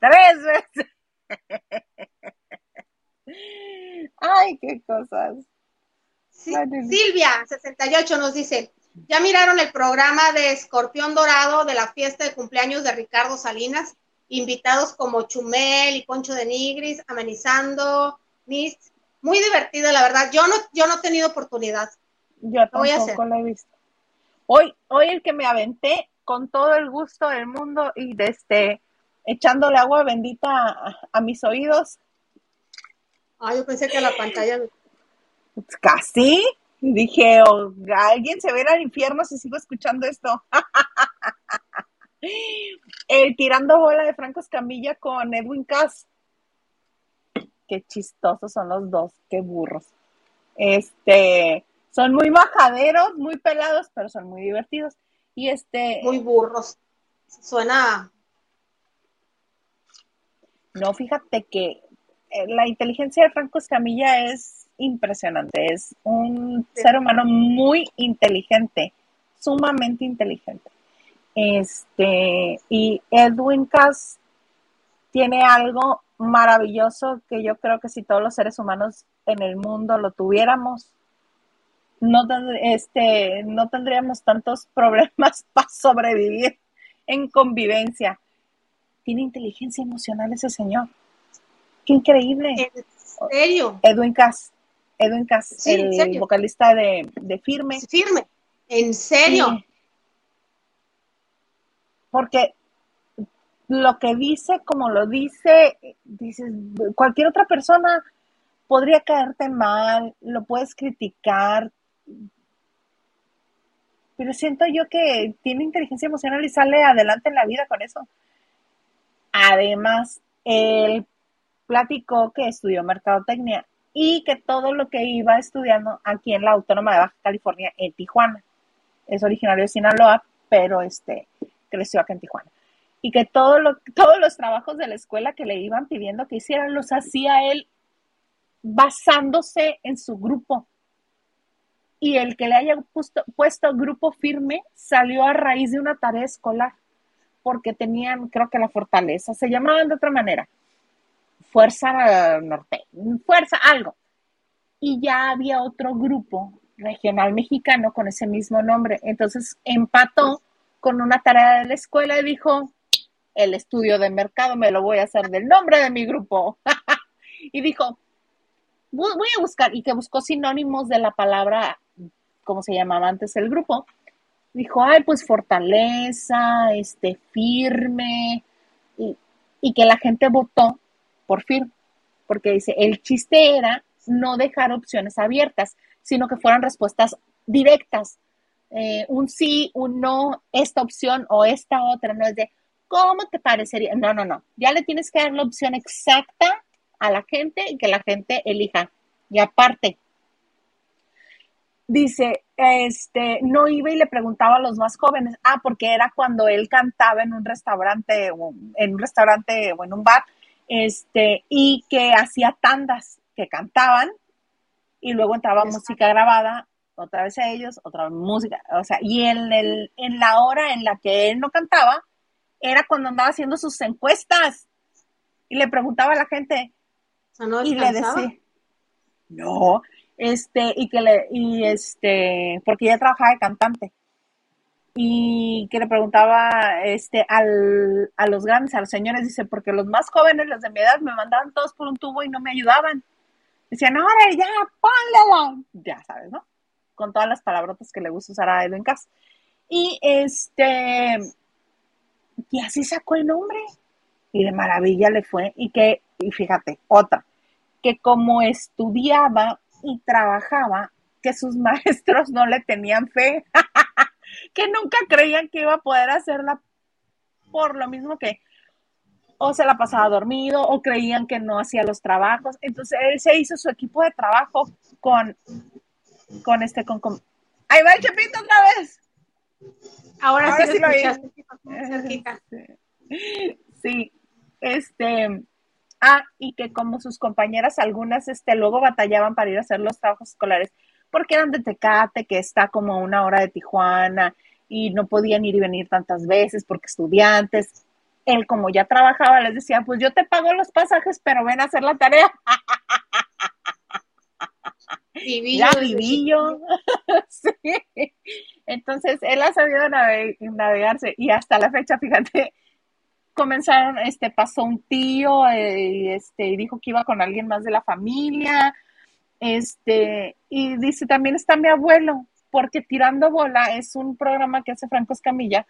tres veces. Ay, qué cosas. Sí, Ay, Silvia, 68, nos dice, ¿ya miraron el programa de Escorpión Dorado de la fiesta de cumpleaños de Ricardo Salinas? Invitados como Chumel y Poncho de Nigris, amenizando. Muy divertido, la verdad. Yo no, yo no he tenido oportunidad. Yo voy a tampoco la he visto. Hoy, hoy el que me aventé con todo el gusto del mundo y de este, echándole agua bendita a, a mis oídos, Ah, yo pensé que la pantalla. casi. Dije, "Oh, alguien se va a ir al infierno si sigo escuchando esto. el tirando bola de Franco Escamilla con Edwin Cass. Qué chistosos son los dos, qué burros. Este, son muy majaderos, muy pelados, pero son muy divertidos. Y este, Muy burros. Suena. no, fíjate que la inteligencia de Franco Escamilla es impresionante. Es un Sí. ser humano muy inteligente, sumamente inteligente. Este, y Edwin Cass tiene algo maravilloso que yo creo que si todos los seres humanos en el mundo lo tuviéramos, no, este, no tendríamos tantos problemas para sobrevivir en convivencia. Tiene inteligencia emocional ese señor. Qué increíble. En serio. Edwin Cass. Edwin Cass, Sí, el vocalista de, de Firme. Firme. En serio. Sí. porque lo que dice, como lo dice, dices, cualquier otra persona podría caerte mal, lo puedes criticar, pero siento yo que tiene inteligencia emocional y sale adelante en la vida con eso. Además, él platicó que estudió mercadotecnia y que todo lo que iba estudiando aquí en la Autónoma de Baja California, en Tijuana. Es originario de Sinaloa, pero este, creció acá en Tijuana. Y que todo todos los trabajos de la escuela que le iban pidiendo que hiciera, los hacía él basándose en su grupo. Y el que le haya puesto, puesto grupo firme salió a raíz de una tarea escolar, porque tenían, creo que la fortaleza, se llamaban de otra manera, Fuerza Norte, Fuerza algo. Y ya había otro grupo regional mexicano con ese mismo nombre. Entonces empató con una tarea de la escuela y dijo, el estudio de mercado me lo voy a hacer del nombre de mi grupo. y dijo, voy a buscar, y que buscó sinónimos de la palabra, como se llamaba antes el grupo. Dijo, ay, pues fortaleza, este, firme, y, y que la gente votó por firme, porque dice, el chiste era no dejar opciones abiertas, sino que fueran respuestas directas. Eh, un sí, un no, esta opción o esta otra, no es de, ¿cómo te parecería? No, no, no. Ya le tienes que dar la opción exacta a la gente y que la gente elija. Y aparte, dice, este, no iba y le preguntaba a los más jóvenes, ah, porque era cuando él cantaba en un restaurante, en un restaurante o en un bar, este, y que hacía tandas que cantaban y luego entraba música grabada, otra vez a ellos, otra vez música, o sea, y en, el, en la hora en la que él no cantaba, era cuando andaba haciendo sus encuestas y le preguntaba a la gente y le decía, no, este, y que le, y este, porque ella trabajaba de cantante y que le preguntaba este, al, a los grandes, a los señores, dice, porque los más jóvenes, los de mi edad, me mandaban todos por un tubo y no me ayudaban. Decían, ahora ya, ponle Ya sabes, ¿no? Con todas las palabrotas que le gusta usar a Edwin Cass. Y este, y así sacó el nombre. Y de maravilla le fue. Y que, y fíjate, otra, que como estudiaba y trabajaba, que sus maestros no le tenían fe, que nunca creían que iba a poder hacerla por lo mismo que o se la pasaba dormido o creían que no hacía los trabajos. Entonces él se hizo su equipo de trabajo con, con este, con, ahí va el Chepito otra vez. Ahora, sí, lo escuchaste. Sí, este, ah, y que como sus compañeras algunas, este, luego batallaban para ir a hacer los trabajos escolares, porque eran de Tecate, que está como a una hora de Tijuana, y no podían ir y venir tantas veces porque estudiantes, él como ya trabajaba, les decía, pues yo te pago los pasajes, pero ven a hacer la tarea. Vivillo, ya vivillo. sí. Entonces, él ha sabido navegarse y hasta la fecha, fíjate, comenzaron, este, pasó un tío, eh, este, y dijo que iba con alguien más de la familia, este, y dice, también está mi abuelo, porque Tirando Bola es un programa que hace Franco Escamilla,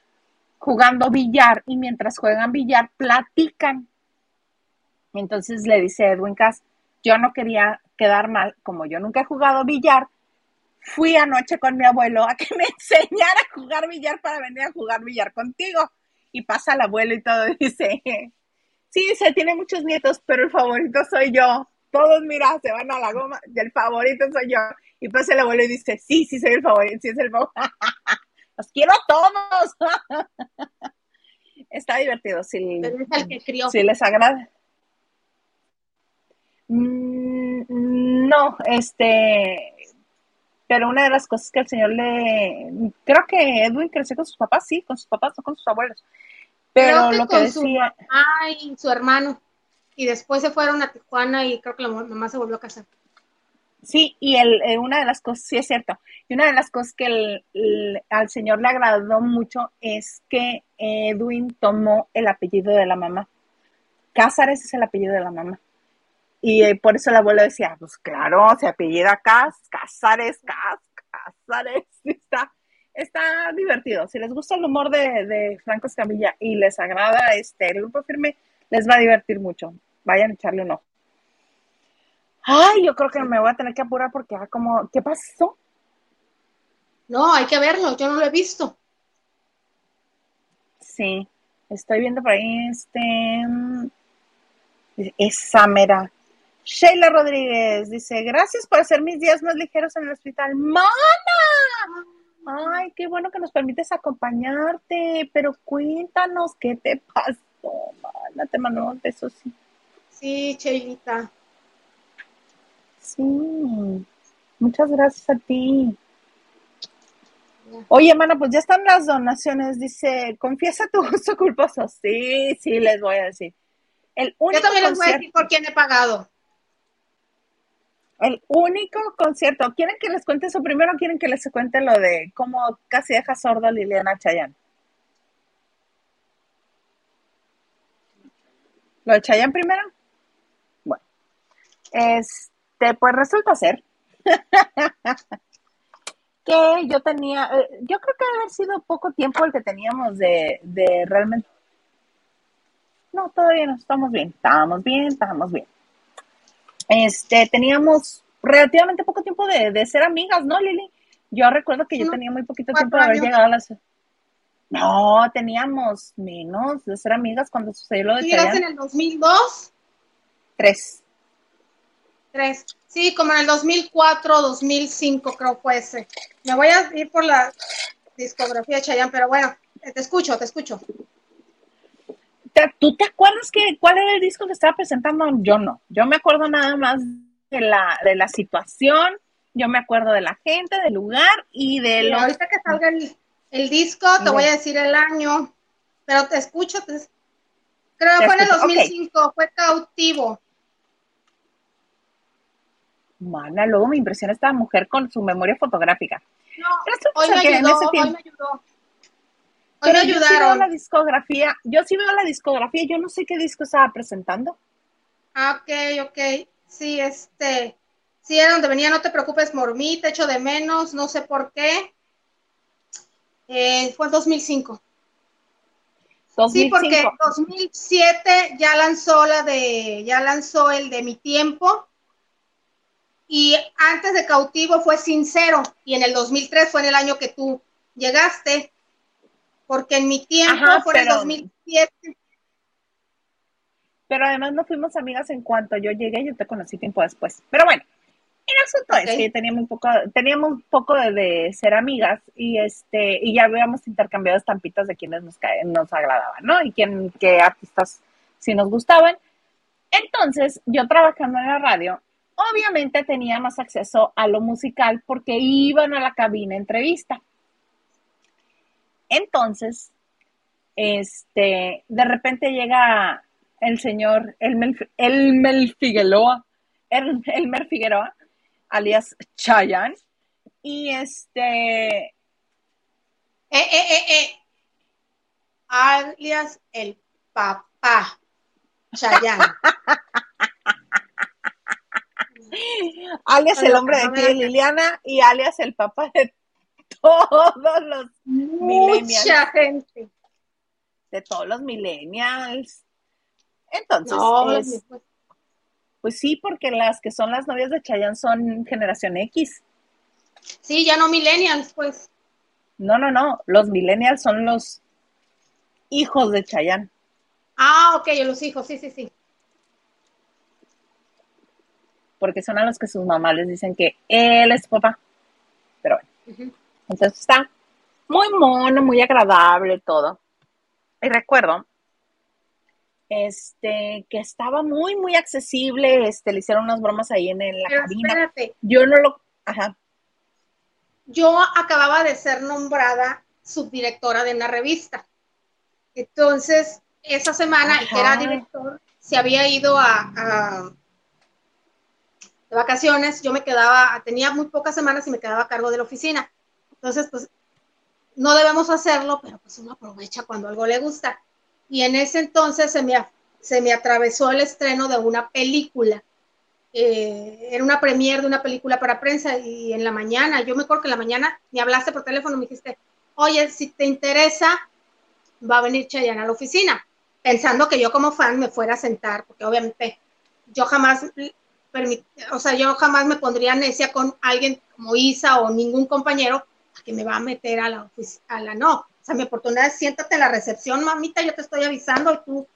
jugando billar y mientras juegan billar platican. Entonces le dice Edwin Cass, yo no quería quedar mal, como yo nunca he jugado billar, fui anoche con mi abuelo a que me enseñara a jugar billar para venir a jugar billar contigo. Y pasa el abuelo y todo, dice, sí, dice, tiene muchos nietos, pero el favorito soy yo. Todos, mira, se van a la goma, y el favorito soy yo. Y pasa el abuelo y dice, sí, sí soy el favorito, sí es el favorito. Los quiero a todos. Está divertido. Si, si les agrada. Mm, no, este, pero una de las cosas que el señor le, creo que Edwin creció con sus papás, sí, con sus papás, no con sus abuelos. Pero lo que decía. Su su hermano. Y después se fueron a Tijuana y creo que la mamá se volvió a casar. Sí, y el, eh, una de las cosas, sí es cierto, y una de las cosas que al señor le agradó mucho es que Edwin tomó el apellido de la mamá. Cázares es el apellido de la mamá. Y eh, por eso el abuelo decía, pues claro, se apellida Cas, Cázares, Cas, Cázares, está. está divertido. Si les gusta el humor de, de Franco Escamilla y les agrada este el grupo firme, les va a divertir mucho. Vayan a echarle un ojo. Ay, yo creo que me voy a tener que apurar porque ah, como, ¿qué pasó? No, hay que verlo, yo no lo he visto. Sí, estoy viendo por ahí este. mm, Esa mera. Sheila Rodríguez dice: Gracias por hacer mis días más ligeros en el hospital. ¡Mana! Ay, qué bueno que nos permites acompañarte, pero cuéntanos qué te pasó, mana. Te mando un beso, sí. Cheilita. Sí. Muchas gracias a ti. Oye, mana, pues ya están las donaciones. Dice, confiesa tu gusto culposo. Sí, sí, les voy a decir. El Yo único también les voy a decir por quién he pagado. el único concierto. ¿Quieren que les cuente eso primero o quieren que les cuente lo de cómo casi deja sordo a Liliana Chayán? ¿Lo de Chayán primero? Este, pues resulta ser que yo tenía, eh, yo creo que debe haber sido poco tiempo el que teníamos de, de realmente. No, todavía no, estamos bien, estábamos bien, estábamos bien. Este, teníamos relativamente poco tiempo de, de ser amigas, ¿no, Lili? Yo recuerdo que yo tenía muy poquito tiempo de haber años. llegado a la. No, teníamos menos de ser amigas cuando sucedió lo de ¿Tú llegaste en el 2002? Tres. Sí, como en el 2004, 2005 creo fue ese. Me voy a ir por la discografía de Chayanne, pero bueno, eh, te escucho, te escucho. ¿Te- ¿Tú te acuerdas que cuál era el disco que estaba presentando? Yo no. Yo me acuerdo nada más de la, de la situación, yo me acuerdo de la gente, del lugar y de Y los... ahorita que salga el, el disco, te voy a decir el año, pero te escucho. te- creo que fue en el escucho, ok. 2005, fue cautivo. Mana, luego me impresiona esta mujer con su memoria fotográfica. No, hoy me ser que en ayudó, hoy me ayudó. Hoy Pero me yo sí veo la discografía, yo sí veo la discografía, yo no sé qué disco estaba presentando. Ah, ok, ok. Sí, este, sí era donde venía, no te preocupes, Mormí, te echo de menos, no sé por qué. Eh, fue en 2005. Sí, 2005. porque 2007 ya lanzó la de, ya lanzó el de mi tiempo. Y antes de cautivo fue sincero. Y en el 2003 fue en el año que tú llegaste. Porque en mi tiempo Ajá, fue en el pero- 2007. Pero además no fuimos amigas en cuanto yo llegué, yo te conocí tiempo después. Pero bueno, el asunto Ok. es que teníamos un poco, teníamos un poco de, de ser amigas y este, y ya habíamos intercambiado estampitas de quienes nos nos agradaban, ¿no? Y quién, qué artistas sí nos gustaban. Entonces, yo trabajando en la radio, obviamente tenía más acceso a lo musical porque iban a la cabina entrevista. Entonces, este, de repente llega el señor Elmer, Elmer Figueroa, El- Elmer Figueroa, alias Chayan, y este, Eh, eh, eh, eh. Alias el papá. Chayanne. alias el hombre de de Liliana y alias el papá de todos los, Millennials. Mucha gente. de todos los millennials. Entonces, No, es- pues sí, porque las que son las novias de Chayanne son generación X. sí, ya no millennials, pues. No, no, no, los millennials son los hijos de Chayanne. Ah, ok, los hijos, sí, sí, sí. Porque son a los que sus mamás les dicen que él es su papá. Pero bueno, entonces está muy mono, muy agradable todo. Y recuerdo este que estaba muy, muy accesible, este, le hicieron unas bromas ahí en, en la Pero cabina. espérate, Yo no lo, ajá, yo acababa de ser nombrada subdirectora de una revista. Entonces, esa semana el que era Ajá. director se había ido a, a- de vacaciones, yo me quedaba, tenía muy pocas semanas y me quedaba a cargo de la oficina. Entonces, pues, no debemos hacerlo, pero pues uno aprovecha cuando algo le gusta. Y en ese entonces se me, se me atravesó el estreno de una película eh, era una premiere de una película para prensa y en la mañana, yo me acuerdo que en la mañana me hablaste por teléfono, me dijiste, oye, si te interesa, va a venir Chayanne a la oficina, pensando que yo como fan me fuera a sentar, porque obviamente yo jamás, o sea, yo jamás me pondría necia con alguien como Isa o ningún compañero que me va a meter a la a la no. O sea, mi oportunidad es siéntate en la recepción, mamita, yo te estoy avisando y tú.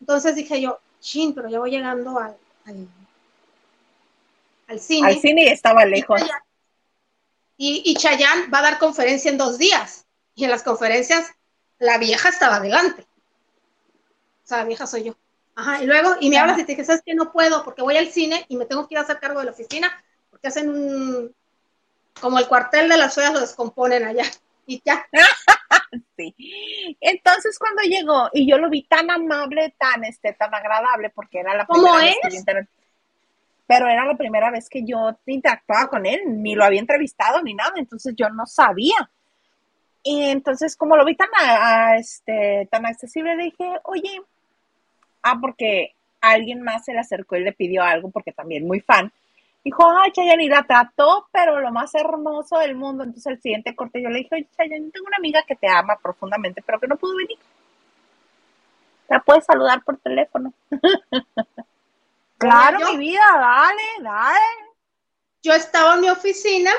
Entonces dije yo, chin, pero ya voy llegando al, al, cine. Al cine y estaba lejos. Y, y Chayanne va a dar conferencia en dos días. Y en las conferencias la vieja estaba adelante. O sea, la vieja soy yo. Ajá, y luego, y me hablas y te dije, ¿sabes que No puedo porque voy al cine y me tengo que ir a hacer cargo de la oficina porque hacen un, como el cuartel de las feas lo descomponen allá y ya. sí. Entonces cuando llegó y yo lo vi tan amable, tan este, tan agradable, porque era la primera ¿Cómo vez es? que yo pero era la primera vez que yo interactuaba con él, ni lo había entrevistado ni nada, entonces yo no sabía. Y entonces como lo vi tan, a, a, este, tan accesible, le dije, oye, ah, porque alguien más se le acercó y le pidió algo, porque también muy fan. Dijo, ay, Chayanne, la trató, pero lo más hermoso del mundo. Entonces, el siguiente corte yo le dije, oye, Chayanne, tengo una amiga que te ama profundamente, pero que no pudo venir. La puedes saludar por teléfono. claro, mi vida, dale, dale. Yo estaba en mi oficina.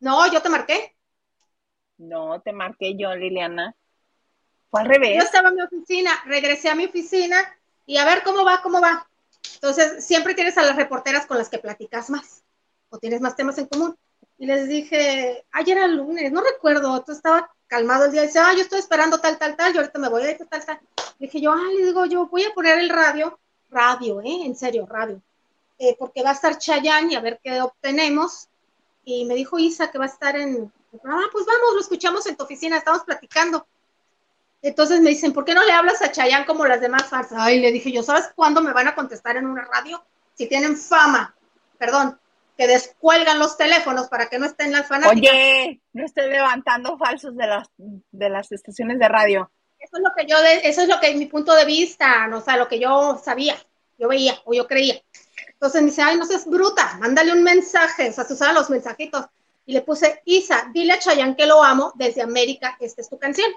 No, yo te marqué. No, te marqué yo, Liliana. Fue al revés. Yo estaba en mi oficina, regresé a mi oficina y a ver cómo va, cómo va. Entonces, siempre tienes a las reporteras con las que platicas más o tienes más temas en común. Y les dije, ayer era lunes, no recuerdo, tú estaba calmado el día. Y dice, ah, yo estoy esperando tal, tal, tal, yo ahorita me voy a tal, tal. dije yo, ah, le digo yo, voy a poner el radio, radio, ¿eh? En serio, radio. Eh, porque va a estar Chayanne y a ver qué obtenemos. Y me dijo Isa que va a estar en, ah, pues vamos, lo escuchamos en tu oficina, estamos platicando. Entonces me dicen, ¿por qué no le hablas a Chayanne como las demás fans? Ay, le dije yo, ¿sabes cuándo me van a contestar en una radio? Si tienen fama, perdón, que descuelgan los teléfonos para que no estén las fanáticas. Oye, no estoy levantando falsos de las, de las estaciones de radio. Eso es lo que yo, eso es lo que es mi punto de vista, o sea, lo que yo sabía, yo veía o yo creía. Entonces me dice, ay, no seas bruta, mándale un mensaje, o sea, se usaban los mensajitos. Y le puse, Isa, dile a Chayanne que lo amo desde América, esta es tu canción.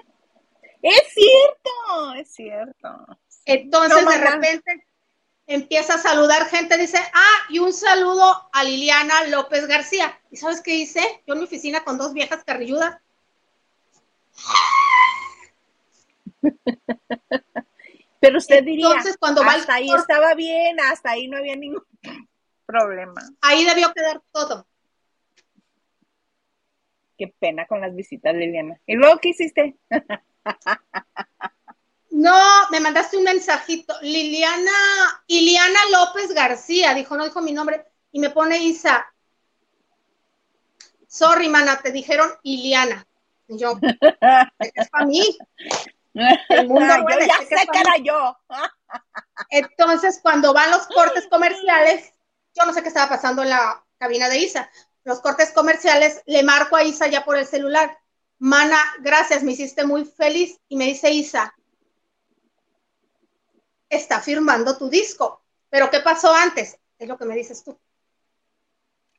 Es cierto, es cierto. Entonces, no, de repente empieza a saludar gente, dice, ah, y un saludo a Liliana López García. ¿Y sabes qué hice? Yo en mi oficina con dos viejas carrilludas. Pero usted diría, Entonces, cuando va hasta ahí estaba bien, hasta ahí no había ningún problema. Ahí debió quedar todo. Qué pena con las visitas, Liliana. ¿Y luego qué hiciste? No, me mandaste un mensajito. Liliana, Iliana López García, dijo, no dijo mi nombre, y me pone Isa. Sorry, mana, te dijeron Iliana. Y yo, es para mí. El mundo yo ya sé que, yo. Entonces, cuando van los cortes comerciales, yo no sé qué estaba pasando en la cabina de Isa. Los cortes comerciales, le marco a Isa ya por el celular. Mana, gracias, me hiciste muy feliz. Y me dice Isa, está firmando tu disco. Pero ¿qué pasó antes? Es lo que me dices tú.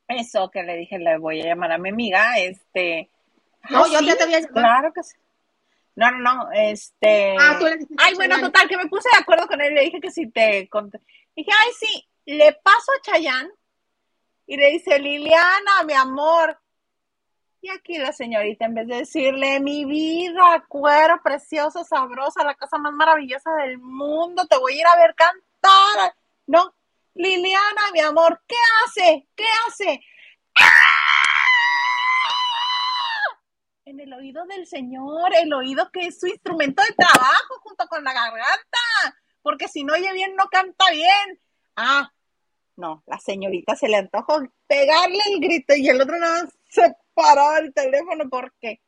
Eso que le dije, le voy a llamar a mi amiga, este. No, ah, yo ¿sí? ya te había llamado. Claro que sí. No, no, no, este. Ah, tú le dijiste Ay, bueno, total, que me puse de acuerdo con él, le dije que si te conté. Dije, ay, sí, le paso a Chayanne y le dice, Liliana, mi amor. Y aquí la señorita, en vez de decirle, mi vida, cuero precioso, sabrosa, la cosa más maravillosa del mundo, te voy a ir a ver cantar. No, Liliana, mi amor, ¿qué hace? ¿Qué hace? En el oído del Señor, el oído que es su instrumento de trabajo junto con la garganta, porque si no oye bien, no canta bien. Ah, no, la señorita se le antojó pegarle el grito y el otro más se paró el teléfono porque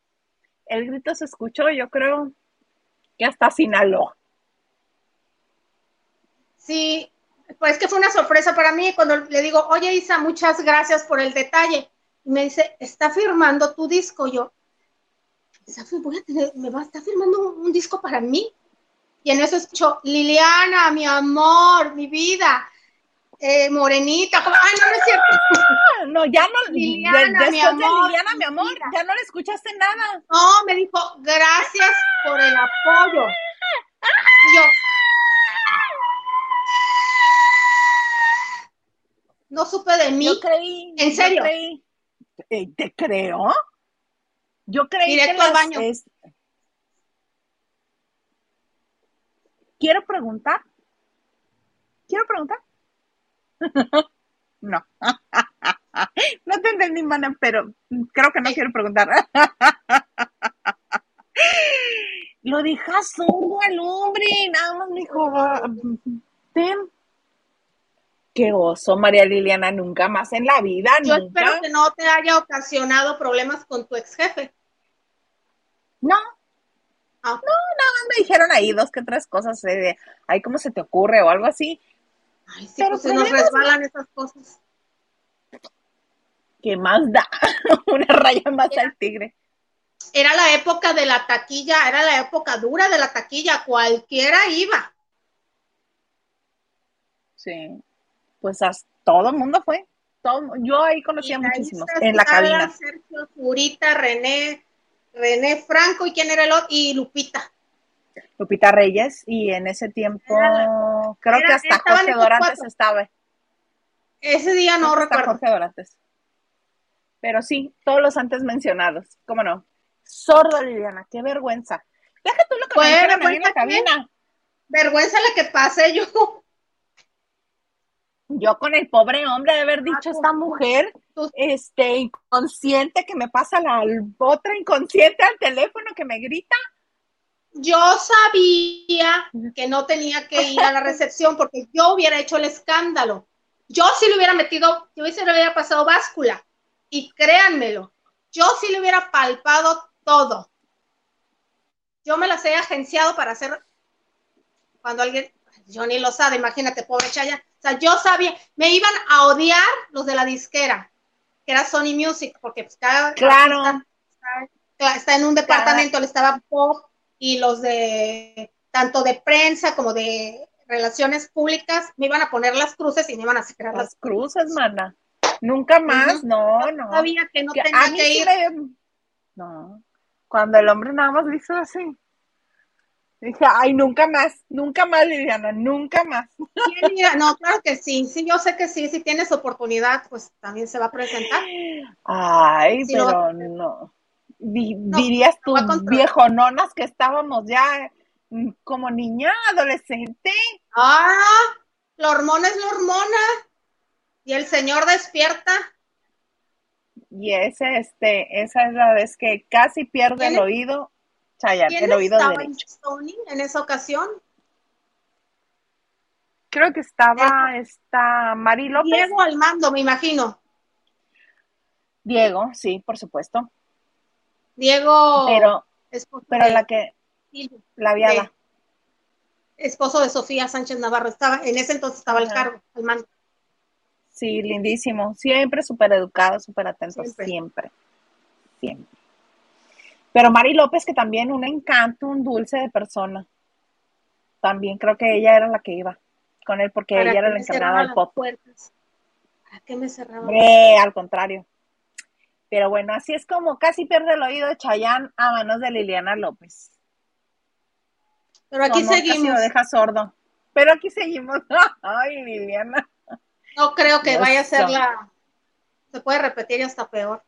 el grito se escuchó, yo creo que hasta Sinaloa. Sí, pues que fue una sorpresa para mí cuando le digo, oye Isa, muchas gracias por el detalle. Y me dice, está firmando tu disco. Yo, voy a tener, me va a estar firmando un, un disco para mí. Y en eso escucho, Liliana, mi amor, mi vida. Eh, morenita, como, ay, no, no es cierto. No, ya no. Liliana, de- mi amor, Liliana, mi amor, ya no le escuchaste nada. No, me dijo, gracias por el apoyo. Y yo, no supe de mí. Yo creí. ¿En yo serio? creí. Eh, ¿Te creo? Yo creí Directo que al baño. es- Quiero preguntar. Quiero preguntar. no. no te entendí, mana, pero creo que no quiero preguntar. Lo dejas sordo al hombre, nada más me dijo, "Ah, ten. Qué oso, María Liliana, nunca más en la vida, Yo nunca. espero que no te haya ocasionado problemas con tu ex jefe. No, Ah, me dijeron ahí dos que tres cosas, eh, de, ay, ¿cómo se te ocurre? o algo así. Ay, sí, Pero pues se nos problemas- resbalan esas cosas. ¿Qué más da? Una raya más al tigre. Era la época de la taquilla, era la época dura de la taquilla, cualquiera iba. Sí. Pues as- todo el mundo fue. Todo, yo ahí conocía muchísimos en la cabina. Sergio, Zurita, René, René Franco, ¿y quién era el otro? Y Lupita. Lupita Reyes y en ese tiempo Era creo que hasta Jorge Dorantes estaba. Ese día no hasta recuerdo. Jorge Dorantes. Pero sí, todos los antes mencionados. ¿Cómo no? Sordo, Liliana, qué vergüenza. Deja tú lo que Fue me en la cabina. Vergüenza la que pasé yo. Yo con el pobre hombre de haber dicho tú- esta mujer, tú- este, inconsciente, que me pasa la otra inconsciente al teléfono que me grita. Yo sabía que no tenía que ir a la recepción porque yo hubiera hecho el escándalo. Yo sí le hubiera metido, yo sí le hubiera pasado báscula. Y créanmelo, yo sí le hubiera palpado todo. Yo me las he agenciado para hacer cuando alguien, yo ni lo sabe, imagínate, pobre Chaya. O sea, yo sabía, me iban a odiar los de la disquera, que era Sony Music, porque pues cada Claro. está, está en un departamento, le estaba y los de tanto de prensa como de relaciones públicas me iban a poner las cruces y me iban a sacar las Las cruces, mana. Nunca más, Ujú. no, no. sabía que no Que tenía que ir. le- No. Cuando el hombre nada más lo hizo así. Dije, ay, nunca más, nunca más, Liliana, nunca más. No, claro que sí, sí, yo sé que sí, si tienes oportunidad, pues también se va a presentar. Ay, pero hacer. no. Di- No, dirías tú, controlar. viejononas que estábamos ya mm, como niña, adolescente. Ah, la hormona es la hormona. Y el señor despierta. Y ese, este, esa es la vez que casi pierde el ¿Quién- oído, ¿Quién el oído estaba en derecho. Sony en esa ocasión? Creo que estaba esta Mari López. Diego al mando, me imagino. Diego, sí, por supuesto. Diego, Pero, esposo, pero de, la que, Silvia, la viada. de- esposo de Sofía Sánchez Navarro, estaba, en ese entonces estaba al Ajá. cargo, al mando. Sí, lindísimo. Siempre súper educado, súper atento, Siempre. siempre. siempre. Pero Mari López, que también un encanto, un dulce de persona. También creo que ella era la que iba con él, porque ¿Para ella era la encargada del pop. puertas? ¿Para qué me cerraba? Hombre, al contrario. Pero bueno, así es como casi pierde el oído Chayán a manos de Liliana López. Pero aquí sí seguimos. lo deja sordo. Pero aquí seguimos. Ay, Liliana. No creo que vaya a ser la. Se puede repetir y hasta peor.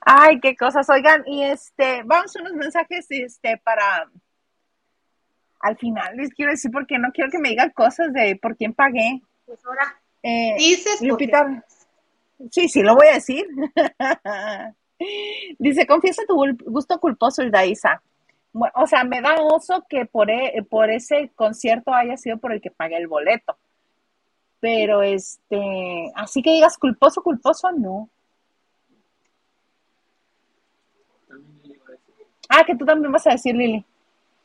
Ay, qué cosas. Oigan, y este, vamos a unos mensajes este para al final les quiero decir porque no quiero que me digan cosas de por quién pagué. Pues ahora Eh, dices Lupita, sí, sí, lo voy a decir. Dice, confiesa tu gusto culposo, Ildaísa. Bu- O sea, me da oso que por, e- por ese concierto haya sido por el que pagué el boleto. Pero este, así que digas culposo, culposo, no. Ah, que tú también vas a decir, Lili.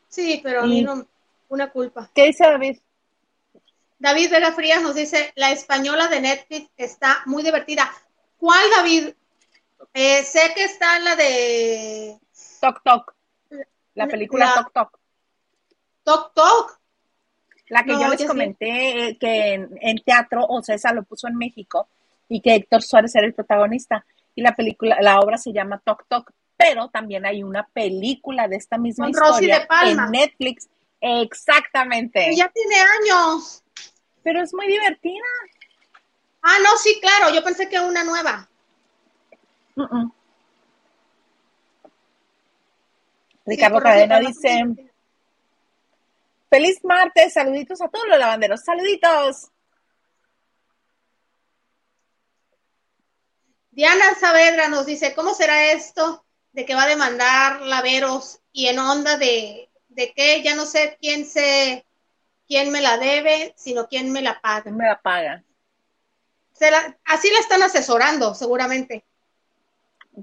Sí, pero a mí no. Una culpa. ¿Qué dice David? David Vega Frías nos dice: La española de Netflix está muy divertida. ¿Cuál, David? Eh, sé que está la de Toc Toc. La película La- Toc Toc. Toc Toc. La que No, yo les comenté eh, que en, en teatro, o César lo puso en México, y que Héctor Suárez era el protagonista. Y la película, la obra se llama Toc Toc, pero también hay una película de esta misma Con Rosy historia de Palma. en Netflix. Exactamente. Que ya tiene años. Pero es muy divertida. Ah, no, sí, claro. Yo pensé que una nueva. Sí, Ricardo de Cadena dice, feliz martes, saluditos a todos los lavanderos, saluditos. Diana Saavedra nos dice, ¿cómo será esto de que va a demandar Laveros y en onda de, de que ya no sé quién se quién me la debe, sino quién me la paga? ¿Quién me la paga? Se la- así la están asesorando, seguramente.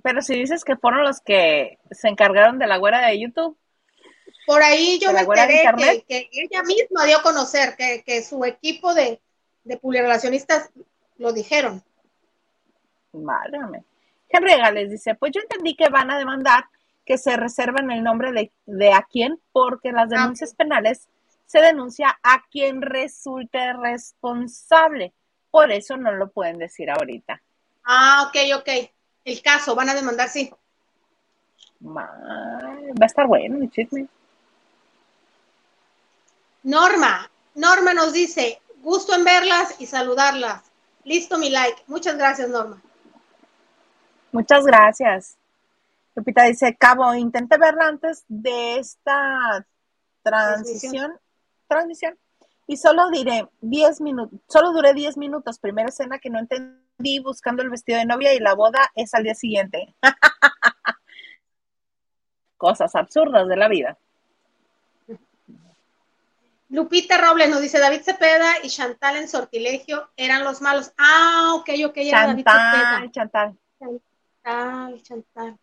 Pero si dices que fueron los que se encargaron de la güera de YouTube, Por ahí yo ¿De la me enteré que, que ella misma dio a conocer que, que su equipo de, de publirelacionistas lo dijeron. válgame. Henry Gales dice, pues yo entendí que van a demandar que se reserven el nombre de, de a quién, porque las Ah. denuncias penales se denuncia a quien resulte responsable. Por eso no lo pueden decir ahorita. Ah, ok, ok. El caso, van a demandar, sí. Va a estar bueno el chisme. Norma, Norma nos dice, gusto en verlas y saludarlas. Listo mi like. Muchas gracias, Norma. Muchas gracias. Lupita dice, Cabo, intenté verla antes de esta transición, transmisión, y solo diré 10 minutos, solo duré 10 minutos. Primera escena que no entendí buscando el vestido de novia y la boda es al día siguiente. Cosas absurdas de la vida. Lupita Robles nos dice, David Cepeda y Chantal en Sortilegio eran los malos. Ah, ok, ok, era David Chantal, Cepeda. Chantal. Chantal, Chantal.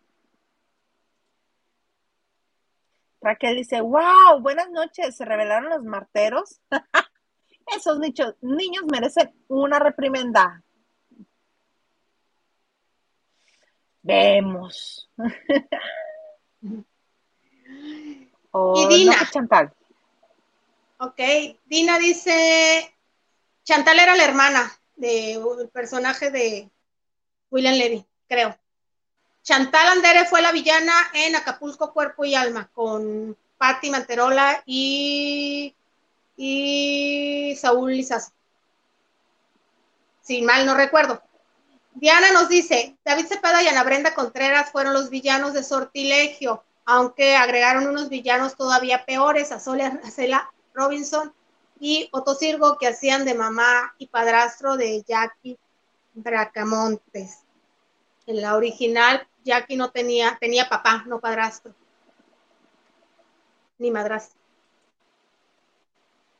Raquel dice, wow, buenas noches, se revelaron los marteros. Esos nichos- niños merecen una reprimenda. Vemos. Oh, Y Dina. no, pues, Chantal. Ok, Dina dice, Chantal era la hermana del personaje de William Levy, creo. Chantal Andere fue la villana en Acapulco Cuerpo y Alma con Patti Manterola y, Saúl Lizazo. Si mal no recuerdo. Diana nos dice, David Cepeda y Ana Brenda Contreras fueron los villanos de Sortilegio, aunque agregaron unos villanos todavía peores, a Cela Robinson y Otto Sirgo, que hacían de mamá y padrastro de Jackie Bracamontes. En la original, Jackie no tenía, tenía papá, no padrastro. Ni madrastro.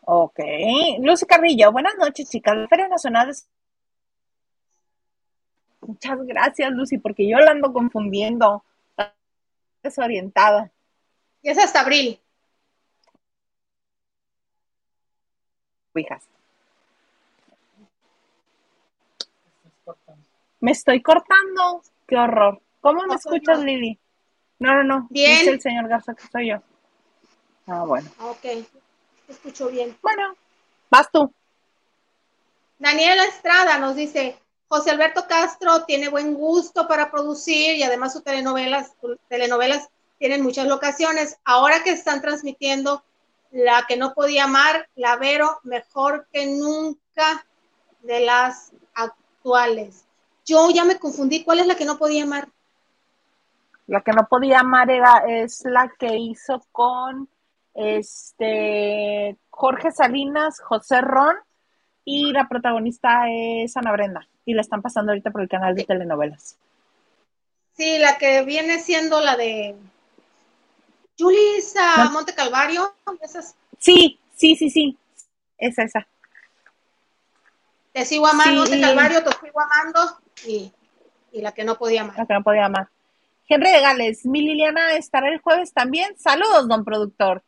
Ok. Lucy Carrillo, buenas noches, chicas. La Feria Nacional. Muchas gracias, Lucy, porque yo la ando confundiendo. Desorientada. Y es hasta abril. Hijas. Me estoy cortando. Qué horror. ¿Cómo me No, escuchas, no. Lili? No, no, no. Bien. Dice el señor Garza que soy yo. Ah, bueno. Ok, te escucho bien. Bueno, vas tú. Daniela Estrada nos dice, José Alberto Castro tiene buen gusto para producir y además sus telenovelas, sus telenovelas tienen muchas locaciones. Ahora que están transmitiendo la que no podía amar, la Vero, mejor que nunca de las actuales. Yo ya me confundí, ¿cuál es la que no podía amar? La que no podía amar era, es la que hizo con este Jorge Salinas, José Ron y la protagonista es Ana Brenda y la están pasando ahorita por el canal de telenovelas. Sí, la que viene siendo la de Julisa No. Monte Calvario, esas Sí, sí, sí, sí, es esa. Te sigo amando, Sí. Monte Calvario, te sigo amando y, y la que no podía amar. La que no podía amar. Henry de Gales, mi Liliana estará el jueves también. Saludos, don productor.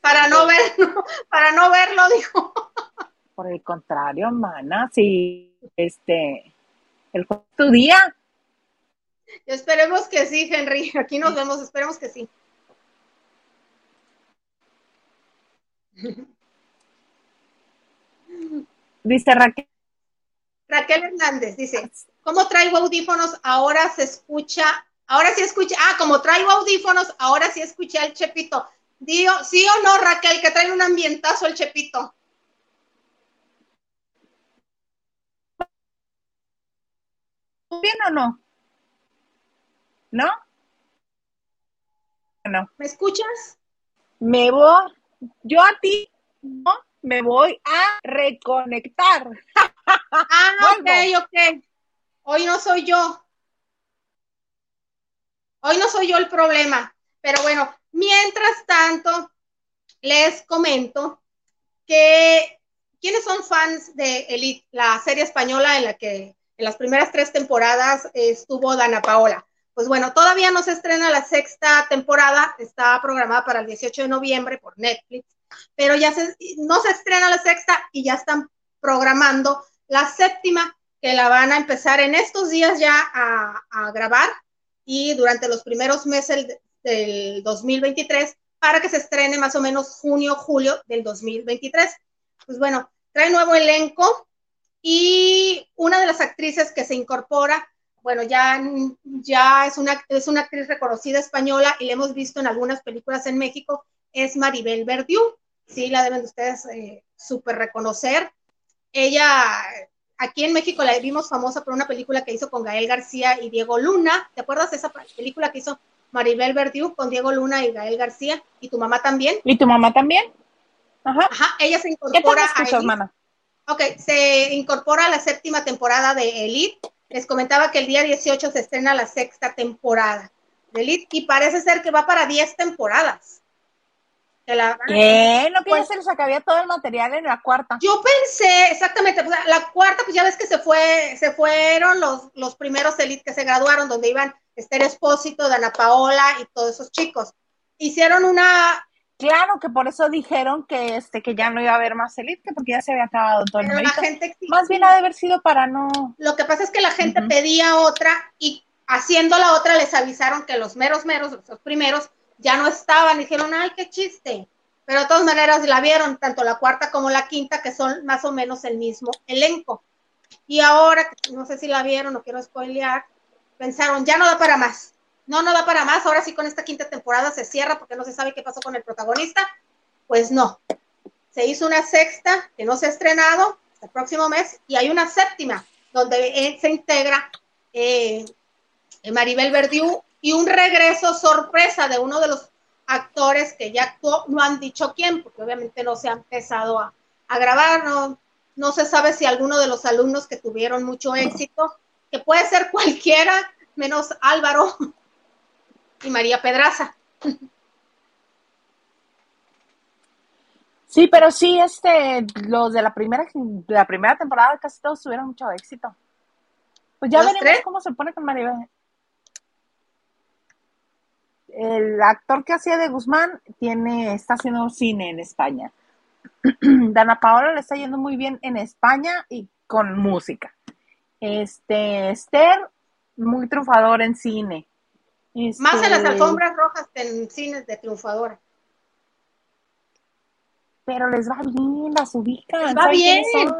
Para no verlo, para no verlo, dijo. Por el contrario, mana, sí, este, el jueves es tu día. Esperemos que sí, Henry. Aquí nos vemos, esperemos que sí. Dice Raquel. Raquel Hernández dice, ¿cómo traigo audífonos? Ahora se escucha, ahora sí escucha, ah, como traigo audífonos, ahora sí escuché al Chepito. Dio, ¿Sí o no, Raquel, que trae un ambientazo el Chepito? ¿Bien o no? ¿No? No. ¿Me escuchas? Me voy, yo a ti, no, me voy a reconectar. Ah, ok, ok. Hoy no soy yo. Hoy no soy yo el problema. Pero bueno, mientras tanto, les comento que quienes son fans de Elite, la serie española en la que en las primeras tres temporadas estuvo Dana Paola. Pues bueno, todavía no se estrena la sexta temporada, está programada para el 18 de noviembre por Netflix, pero ya se, no se estrena la sexta y ya están programando la séptima, que la van a empezar en estos días ya a, grabar y durante los primeros meses del, del 2023 para que se estrene más o menos junio, julio del 2023. Pues bueno, trae nuevo elenco y una de las actrices que se incorpora, bueno, ya, ya es, una, es una actriz reconocida española y la hemos visto en algunas películas en México, es Maribel Verdiú. Sí, la deben ustedes eh, súper reconocer. Ella, aquí en México la vimos famosa por una película que hizo con Gael García y Diego Luna. ¿Te acuerdas de esa película que hizo Maribel Verdiú con Diego Luna y Gael García? ¿Y tu mamá también? ¿Y tu mamá también? Ajá. Ajá, ella se ¿Qué incorpora tal escuchas, ahí. mana? Ok, se incorpora a la séptima temporada de Elite. Les comentaba que el día 18 se estrena la sexta temporada de Elite y parece ser que va para 10 temporadas. Que la- ¿Qué? ¿No que ya Pues- se les acabía todo el material en la cuarta? Yo pensé, exactamente, la cuarta, pues ya ves que se fue, se fueron los, los primeros Elite que se graduaron, donde iban Esther Espósito, Dana Paola y todos esos chicos. Hicieron una, Claro que por eso dijeron que este que ya no iba a haber más elite, que porque ya se había acabado todo el pero la gente. Más bien ha de haber sido para no. Lo que pasa es que la gente pedía otra y haciendo la otra les avisaron que los meros meros, los primeros, ya no estaban. Dijeron, ay, qué chiste. Pero de todas maneras la vieron, tanto la cuarta como la quinta, que son más o menos el mismo elenco. Y ahora, no sé si la vieron, no quiero spoilear, pensaron, ya no da para más. No, no da para más. Ahora sí con esta quinta temporada se cierra porque no se sabe qué pasó con el protagonista. Pues no. Se hizo una sexta que no se ha estrenado hasta el próximo mes y hay una séptima donde eh, se integra eh, Maribel Verdiú y un regreso sorpresa de uno de los actores que ya actuó, no han dicho quién, porque obviamente no se ha empezado a, a grabar, no, no se sabe si alguno de los alumnos que tuvieron mucho éxito, que puede ser cualquiera, menos Álvaro y María Pedraza. Sí, pero sí, este, los de la primera, de la primera temporada casi todos tuvieron mucho éxito. Pues ya ¿Los veremos tres? cómo se pone con Maribel. El actor que hacía de Guzmán tiene, está haciendo cine en España. Dana Paola le está yendo muy bien en España y con música. Este, Esther, muy triunfador en cine. Más en las Este, alfombras rojas que en cines de triunfadora. Pero les va bien, las ubican. Les va ¿saben quiénes bien.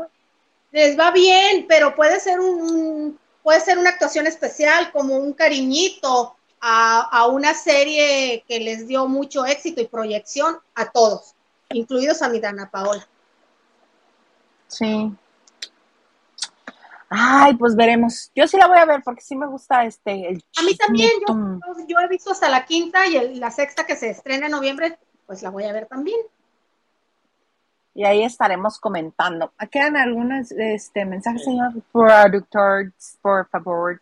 les va bien, pero puede ser un- puede ser una actuación especial, como un cariñito a, a una serie que les dio mucho éxito y proyección a todos, incluidos a mi Dana Paola. Sí. Ay, pues veremos. Yo sí la voy a ver porque sí me gusta este. El A mí también, yo, yo- he visto hasta la quinta y el- la sexta que se estrena en noviembre, pues la voy a ver también. Y ahí estaremos comentando. Quedan algunos este, mensajes, señor productor, por favor.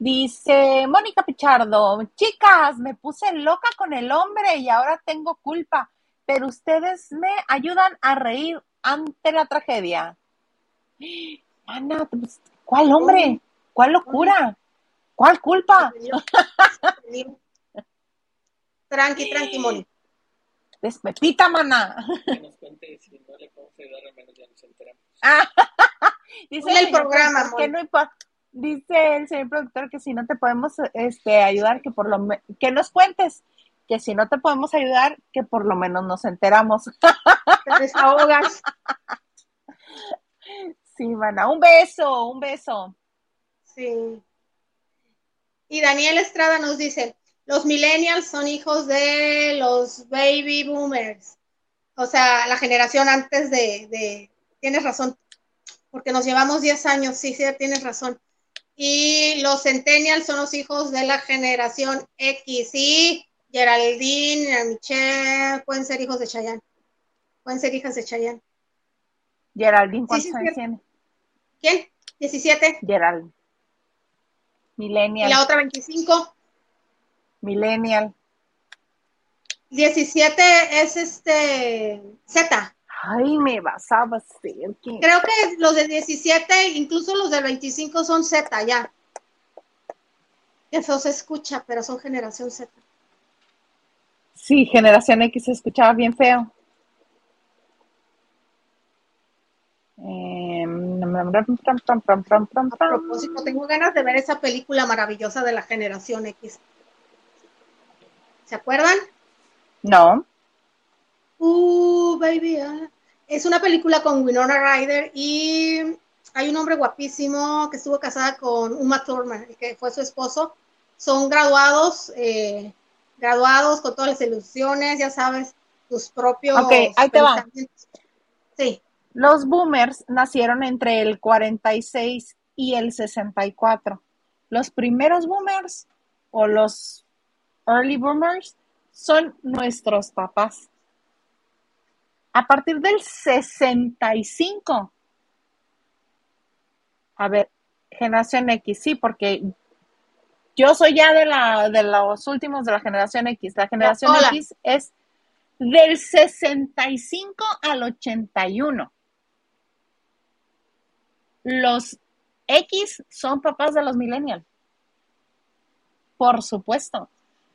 Dice Mónica Pichardo, chicas, me puse loca con el hombre y ahora tengo culpa, pero ustedes me ayudan a reír ante la tragedia. Ana, pues, ¿cuál hombre? ¿Cuál locura? ¿Cuál culpa? Tranqui, tranqui, Moni. Despepita, mana. Que nos cuente si no le podemos ayudar, al menos ya nos enteramos. Dice Ponle el programa, que no importa. Dice el señor productor que si no te podemos este, ayudar, que por lo me- que nos cuentes, que si no te podemos ayudar, que por lo menos nos enteramos. Te desahogas. Sí, mana. Un beso, un beso. Sí. Y Daniel Estrada nos dice, los millennials son hijos de los baby boomers. O sea, la generación antes de, de tienes razón, porque nos llevamos 10 años, sí, sí, tienes razón. Y los centennials son los hijos de la generación X, sí, Geraldine, Michelle, pueden ser hijos de Chayanne. Pueden ser hijas de Chayanne. Geraldine, ¿cuántos años tiene? ¿Quién? 17. Geraldine. Y Millennial. la otra 25. Millennial. 17 es este Z. Ay, me vas a hacer que. Creo que los de 17, incluso los del 25 son Z ya. Eso se escucha, pero son generación Z. Sí, generación X se escuchaba bien feo. Em, A propósito, tengo ganas de ver esa película maravillosa de la generación X. ¿Se acuerdan? No. Uh, baby. ah. Es una película con Winona Ryder y hay un hombre guapísimo que estuvo casada con Uma Thurman, que fue su esposo. Son graduados, eh, graduados con todas las ilusiones, ya sabes, tus propios Ok, ahí te va. Sí, Los boomers nacieron entre el 46 y el 64. Los primeros boomers o los early boomers son nuestros papás. A partir del 65. A ver, generación X, sí, porque yo soy ya de la de los últimos de la generación X. La generación. X es del 65 al 81. Los X son papás de los millennials. Por supuesto.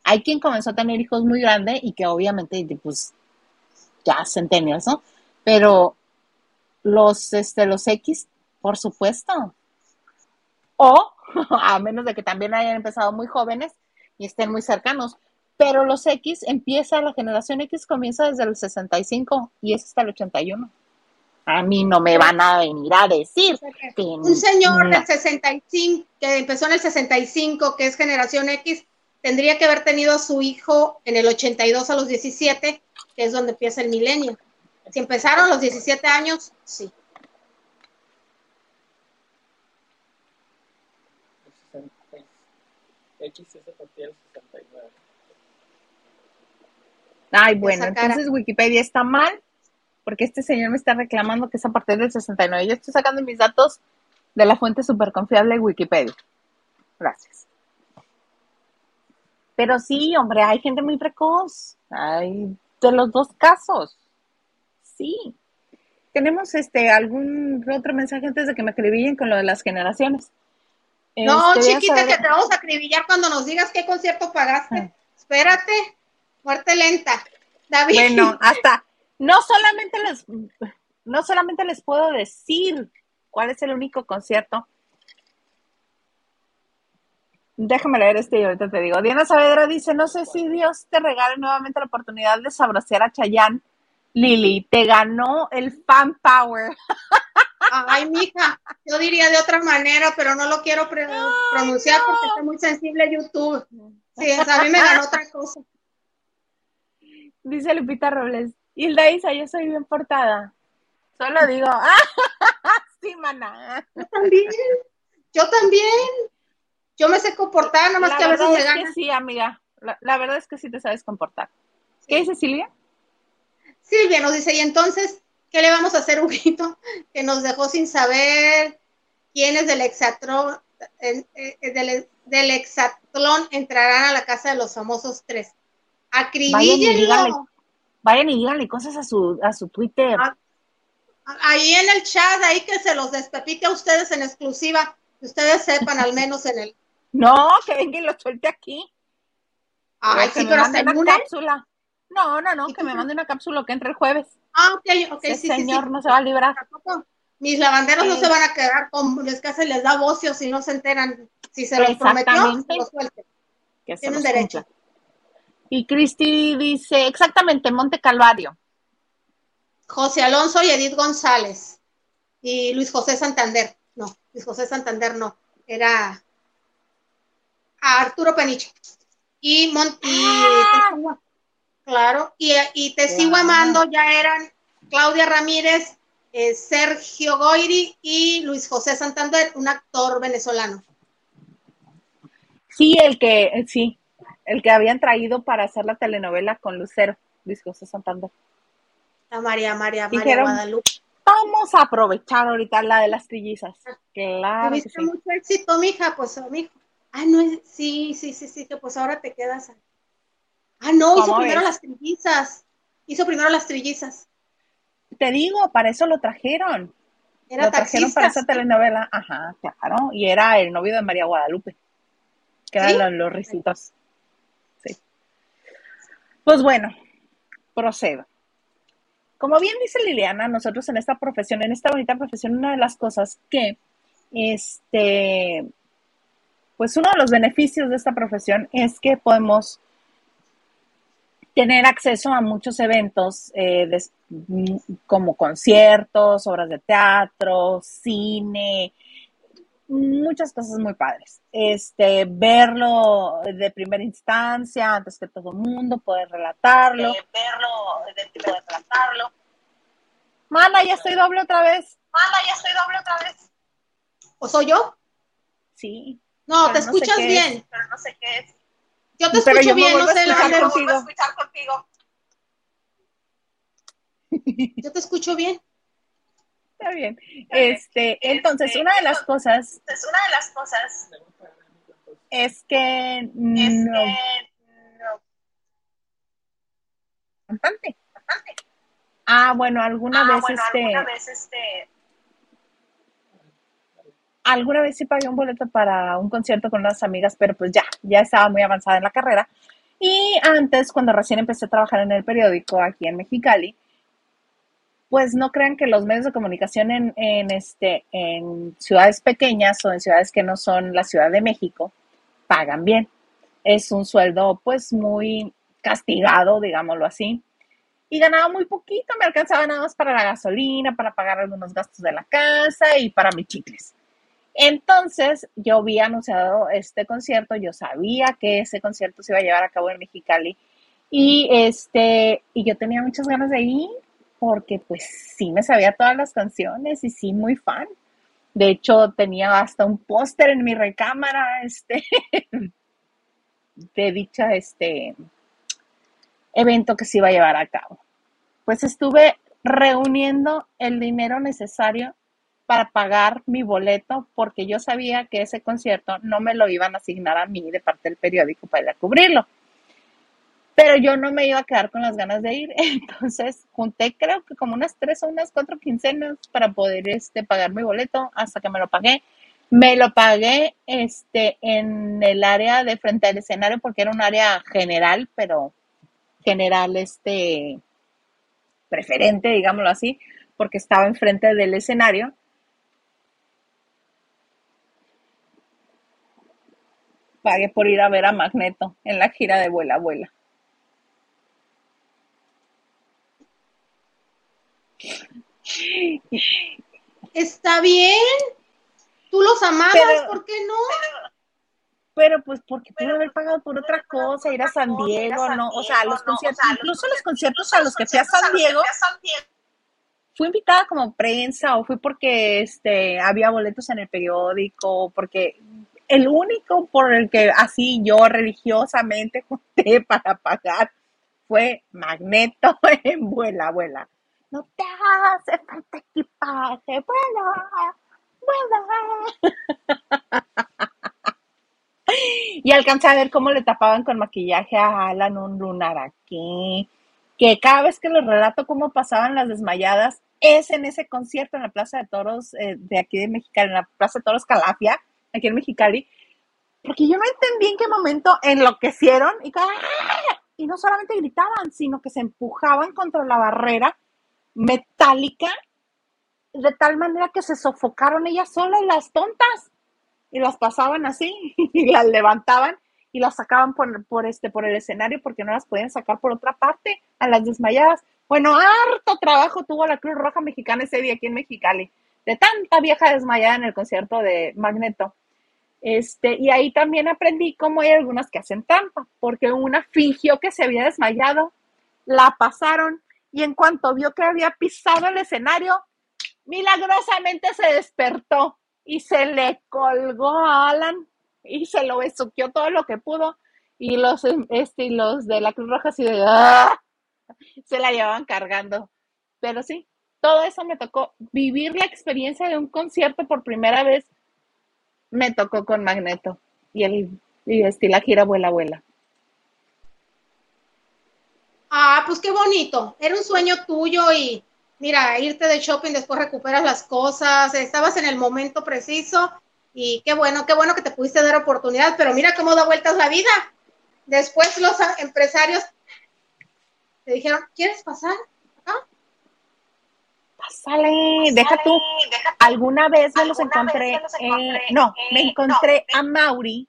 Hay quien comenzó a tener hijos muy grandes y que obviamente, pues, ya centennials, ¿no? Pero los, este, los X, por supuesto. O, a menos de que también hayan empezado muy jóvenes y estén muy cercanos. Pero los X empieza, la generación X comienza desde el 65 y es hasta el 81. A mí no me van a venir a decir que un señor del 65, que empezó en el 65, que es generación X, tendría que haber tenido a su hijo en el 82 a los 17, que es donde empieza el milenio. Si empezaron los 17 años, sí. El 66. X es a partir del 69. Ay, bueno, entonces Wikipedia está mal porque este señor me está reclamando que es a partir del 69. Yo estoy sacando mis datos de la fuente súper confiable Wikipedia. Gracias. Pero sí, hombre, hay gente muy precoz. Hay de los dos casos. Sí. Tenemos este algún otro mensaje antes de que me acribillen con lo de las generaciones. No, Este, a chiquita, saber- que te vamos a acribillar cuando nos digas qué concierto pagaste. Ah. Espérate, muerte lenta. David, Bueno, hasta no solamente les no solamente les puedo decir cuál es el único concierto. Déjame leer este y ahorita te digo. Diana Saavedra dice, no sé si Dios te regale nuevamente la oportunidad de sabrosear a Chayanne. Lili, te ganó el fan power. ay, mija, yo diría de otra manera, pero no lo quiero pre- pronunciar no. porque está muy sensible YouTube. Sí, a mí me ganó otra cosa. Dice Lupita Robles. Hilda Isa, yo soy bien portada. Solo digo, ah, sí, mana. Yo también, yo también. Yo me sé comportar, nada más La que a veces verdad me es gana. que sí, amiga. La, la verdad es que sí te sabes comportar. ¿Qué dice Silvia? Silvia nos dice, y entonces, ¿qué le vamos a hacer, Huguito? Que nos dejó sin saber quiénes del hexatlón, eh, del, del hexatlón entrarán a la casa de los famosos tres. Acribíllenlo. vayan y díganle cosas a su, a su Twitter. Ah, Ahí en el chat, ahí que se los despepite a ustedes en exclusiva, que ustedes sepan al menos en el... No, que venga y lo suelte aquí. Ay, que sí, me pero el una cápsula. No, no, no, ¿Y que me mande una cápsula que entre el jueves. Ah, ok, ok, Ese sí, sí, señor sí. no se va a librar. Tampoco. Mis lavanderos no se van a quedar con les casi les da bocio si no se enteran. Si se los prometió, Exactamente. se los suelte. Que se Tienen derecho. cumpla. Y Cristi dice, exactamente, Monte Calvario. José Alonso y Edith González. y Luis José Santander. No, Luis José Santander no, era Arturo Peniche. Y, Mon y Ah. claro, y, y Te sigo amando ya eran Claudia Ramírez, eh, Sergio Goiri y Luis José Santander, un actor venezolano. Sí, el que, eh, sí, el que habían traído para hacer la telenovela con Lucero, Luis José Santander. La María, María, María Guadalupe. Vamos a aprovechar ahorita la de las trillizas. Claro Tuviste sí. mucho éxito, mija, pues, mijo. Ah, no, es- sí, sí, sí, sí, que pues ahora te quedas. ahí. Ah, no, hizo ¿Cómo primero ves? las trillizas. Hizo primero las trillizas. Te digo, para eso lo trajeron. Era lo trajeron taxista. para esa telenovela. Ajá, claro. Y era el novio de María Guadalupe. Que eran los, los risitos. Sí. Pues bueno, procedo. Como bien dice Liliana, nosotros en esta profesión, en esta bonita profesión, una de las cosas que, este, pues uno de los beneficios de esta profesión es que podemos tener acceso a muchos eventos eh, mm, como conciertos, obras de teatro, cine, muchas cosas muy padres. Este, verlo de primera instancia, antes que todo el mundo, poder relatarlo. Eh, verlo, de, de tratarlo. Mana, ya estoy doble otra vez. Mala, ya estoy doble otra vez, ¿O soy yo? Sí. No, Pero te no sé escuchas qué bien. pero no sé qué es. Yo te Pero escucho yo bien, no sé. Vuelvo a escuchar contigo. Yo te escucho bien. Está bien. Este, entonces, una de las cosas Entonces, una de las cosas es que es no que no, bastante. Ah, bueno, alguna ah, vez bueno, este alguna vez este alguna vez sí pagué un boleto para un concierto con unas amigas, pero pues ya, ya estaba muy avanzada en la carrera. Y antes, cuando recién empecé a trabajar en el periódico aquí en Mexicali, pues no crean que los medios de comunicación en, en, este, en ciudades pequeñas o en ciudades que no son la Ciudad de México pagan bien. Es un sueldo pues muy castigado, digámoslo así. Y ganaba muy poquito, me alcanzaba nada más para la gasolina, para pagar algunos gastos de la casa y para mis chicles. Entonces, yo vi anunciado este concierto, yo sabía que ese concierto se iba a llevar a cabo en Mexicali y este y yo tenía muchas ganas de ir porque pues sí me sabía todas las canciones y sí muy fan. De hecho, tenía hasta un póster en mi recámara este de dicha este evento que se iba a llevar a cabo. Pues estuve reuniendo el dinero necesario para pagar mi boleto porque yo sabía que ese concierto no me lo iban a asignar a mí de parte del periódico para ir a cubrirlo. Pero yo no me iba a quedar con las ganas de ir, entonces junté creo que como unas tres o unas cuatro quincenas para poder este, pagar mi boleto hasta que me lo pagué. Me lo pagué este, en el área de frente al escenario porque era un área general, pero general este preferente, digámoslo así, porque estaba enfrente del escenario. Pagué por ir a ver a Magneto en la gira de Vuela Vuela. Está bien. Tú los amabas, Pero- ¿por qué no? Pero pues porque pude Pero, haber pagado por otra cosa, ir a San Diego, no, o sea, los no, o conciertos, incluso los conciertos, a los que fui a San Diego, fui a San Diego, fui invitada como prensa o fui porque este había boletos en el periódico, porque el único por el que así yo religiosamente junté para pagar fue Magneto en Vuela Vuela. No te hace falta equipaje, vuela, vuela. Y alcancé a ver cómo le tapaban con maquillaje a Alan un lunar aquí. Que cada vez que les relato cómo pasaban las desmayadas, es en ese concierto en la Plaza de Toros eh, de aquí de Mexicali, en la Plaza de Toros Calafia, aquí en Mexicali, porque yo no entendí en qué momento enloquecieron y, y no solamente gritaban, sino que se empujaban contra la barrera metálica de tal manera que se sofocaron ellas solas, las tontas y las pasaban así y las levantaban y las sacaban por, por, este, por el escenario porque no las podían sacar por otra parte a las desmayadas. Bueno, harto trabajo tuvo la Cruz Roja Mexicana ese día aquí en Mexicali de tanta vieja desmayada en el concierto de Magneto. Este, y ahí también aprendí cómo hay algunas que hacen trampa, porque una fingió que se había desmayado, la pasaron y en cuanto vio que había pisado el escenario, milagrosamente se despertó y se le colgó a Alan y se lo besuqueó todo lo que pudo y los, este, los de la Cruz Roja así de ¡ah! se la llevaban cargando. Pero sí, todo eso me tocó vivir la experiencia de un concierto por primera vez. Me tocó con Magneto y el y este, la gira vuela vuela. Ah, pues qué bonito. Era un sueño tuyo y mira, irte de shopping, después recuperas las cosas, estabas en el momento preciso y qué bueno, qué bueno que te pudiste dar oportunidad, pero mira cómo da vueltas la vida. Después los empresarios te dijeron, ¿quieres pasar? Pásale, deja tú. Alguna vez me los encontré, eh, no, me encontré a Mauri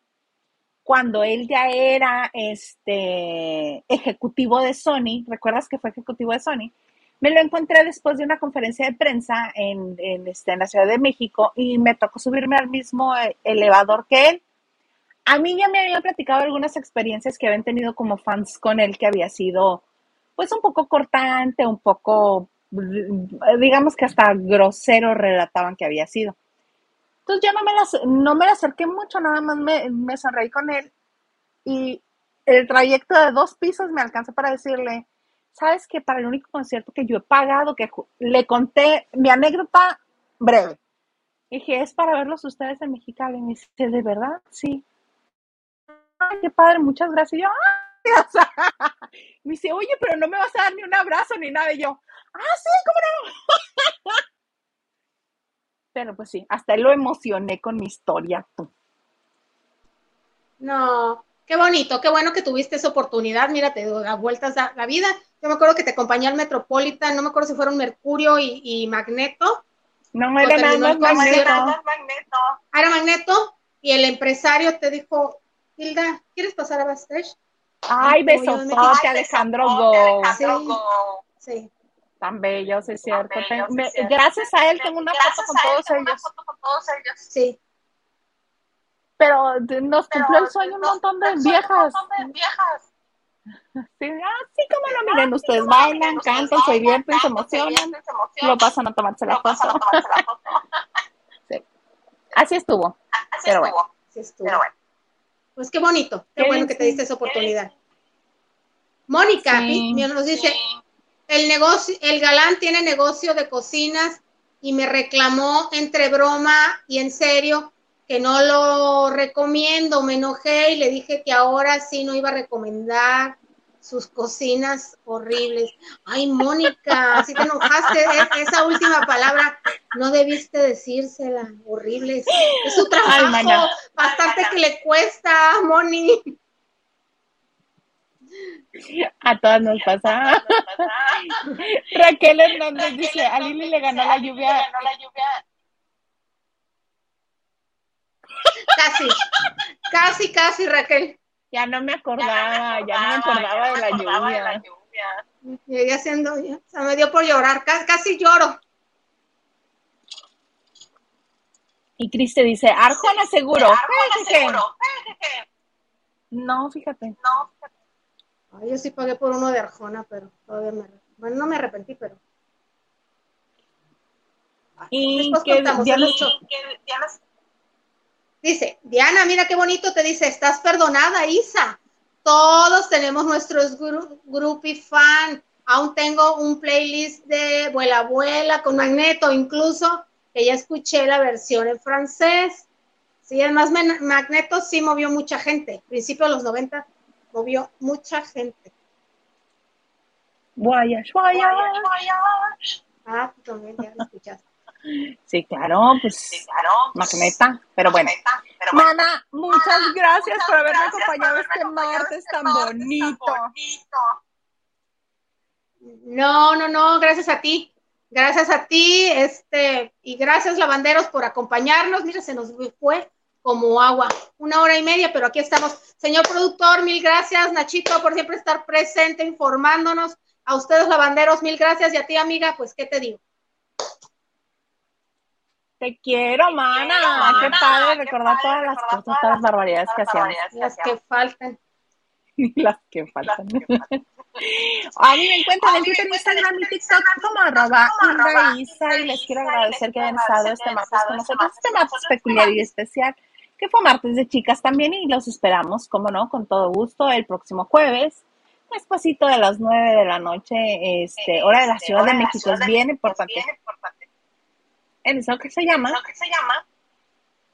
cuando él ya era este ejecutivo de Sony, ¿recuerdas que fue ejecutivo de Sony? Me lo encontré después de una conferencia de prensa en, en, este, en la Ciudad de México y me tocó subirme al mismo eh, elevador que él. A mí ya me había platicado algunas experiencias que habían tenido como fans con él, que había sido pues un poco cortante, un poco, digamos que hasta grosero relataban que había sido. Entonces ya no me, las, no me acerqué mucho, nada más me, me sonreí con él y el trayecto de dos pisos me alcanzó para decirle, sabes que para el único concierto que yo he pagado, que le conté mi anécdota breve. Dije, es para verlos ustedes en Mexicali. Y me dice, ¿de verdad? Sí. Ay, qué padre, muchas gracias. Y yo, ¡ay! Sea, me dice, oye, pero no me vas a dar ni un abrazo ni nada. Y yo, ¡ah, sí, cómo no! pero pues sí, hasta lo emocioné con mi historia. Tú. No, qué bonito, qué bueno que tuviste esa oportunidad. Mírate, da vueltas a la vida. Yo me acuerdo que te acompañé al Metropolitan, no me acuerdo si fueron Mercurio y, y Magneto. No, era nada más Magneto. Magneto. Ah, era Magneto y el empresario te dijo, Hilda, ¿quieres pasar a backstage? Ay, me besotote, quedé- Alejandro Go. Alejandro Sí. Go. Sí. Tan bellos, es cierto. bellos, Ten- es me- cierto. gracias a él tengo una foto con él todos tengo una ellos. foto con todos ellos. Sí. Pero nos Pero cumplió el sueño un montón de viejas. Un montón de viejas. Sí, ah, sí, como no, miren, Sí, ustedes bailan, cantan, se divierten, se emocionan, lo pasan a tomarse la lo foto. tomarse la foto. Así estuvo. Así Pero estuvo. Sí estuvo. Pero bueno. Pues qué bonito, qué Qué bueno que te sí. diste esa oportunidad. Mónica Sí. nos dice, Sí. El negocio, el galán tiene negocio de cocinas y me reclamó entre broma y en serio que no lo recomiendo, me enojé y le dije que ahora sí no iba a recomendar sus cocinas horribles. Ay, Mónica, si te enojaste, e- esa última palabra no debiste decírsela, horribles. Es su trabajo, bastante que le cuesta, Moni. A todas nos pasa. Raquel Hernández dice, a Lili le ganó la lluvia. ganó la lluvia. Casi, casi, casi, Raquel. Ya no me acordaba, ya no me acordaba de la acordaba de la lluvia. Llegué haciendo, ya, se me dio por llorar, casi, casi lloro. Y Cris te dice, Arjona seguro. Arjona seguro. No, fíjate. No, Ay, yo sí pagué por uno de Arjona, pero todavía me, bueno, no me arrepentí, pero. Y Después que contamos, Diana- que Dice, Diana, mira qué bonito te dice, estás perdonada, Isa. Todos tenemos nuestros gru groupie fan. Aún tengo un playlist de Vuela Abuela con Magneto, incluso que ya escuché la versión en francés. Sí, además Magneto sí movió mucha gente. Principio de los 90 movió mucha gente. Voyage. Voyage. Ah, tú también ya lo escuchaste. Sí, claro, pues Sí, claro. pues, Magneta. Pero bueno. Pero bueno. Mana, muchas gracias Muchas por haberme gracias por acompañado haberme este acompañado martes este tan martes bonito. bonito. No, no, no, gracias a ti. Gracias a ti, este, y gracias lavanderos por acompañarnos. Mira, se nos fue como agua, una hora y media, pero aquí estamos. Señor productor, mil gracias. Nachito, por siempre estar presente, informándonos. A ustedes lavanderos, mil gracias. Y a ti, amiga, pues, ¿qué te digo? Te quiero, mana. Qué padre recordar todas las cosas, todas las barbaridades que hacíamos. Las que faltan. Las que faltan. A mí me encuentran en Twitter, Instagram y TikTok como arroba Isa y les quiero agradecer que hayan estado este martes con nosotros, este martes peculiar y especial, que fue martes de chicas también y los esperamos, como no, con todo gusto, el próximo jueves, despuesito de las nueve de la noche, este, hora de la Ciudad de México, es bien importante. En eso que se llama, que se llama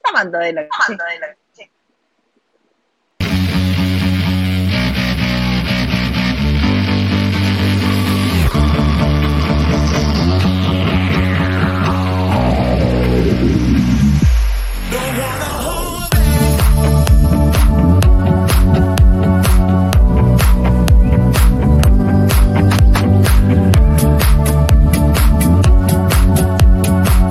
Lavando de noche. lavando de la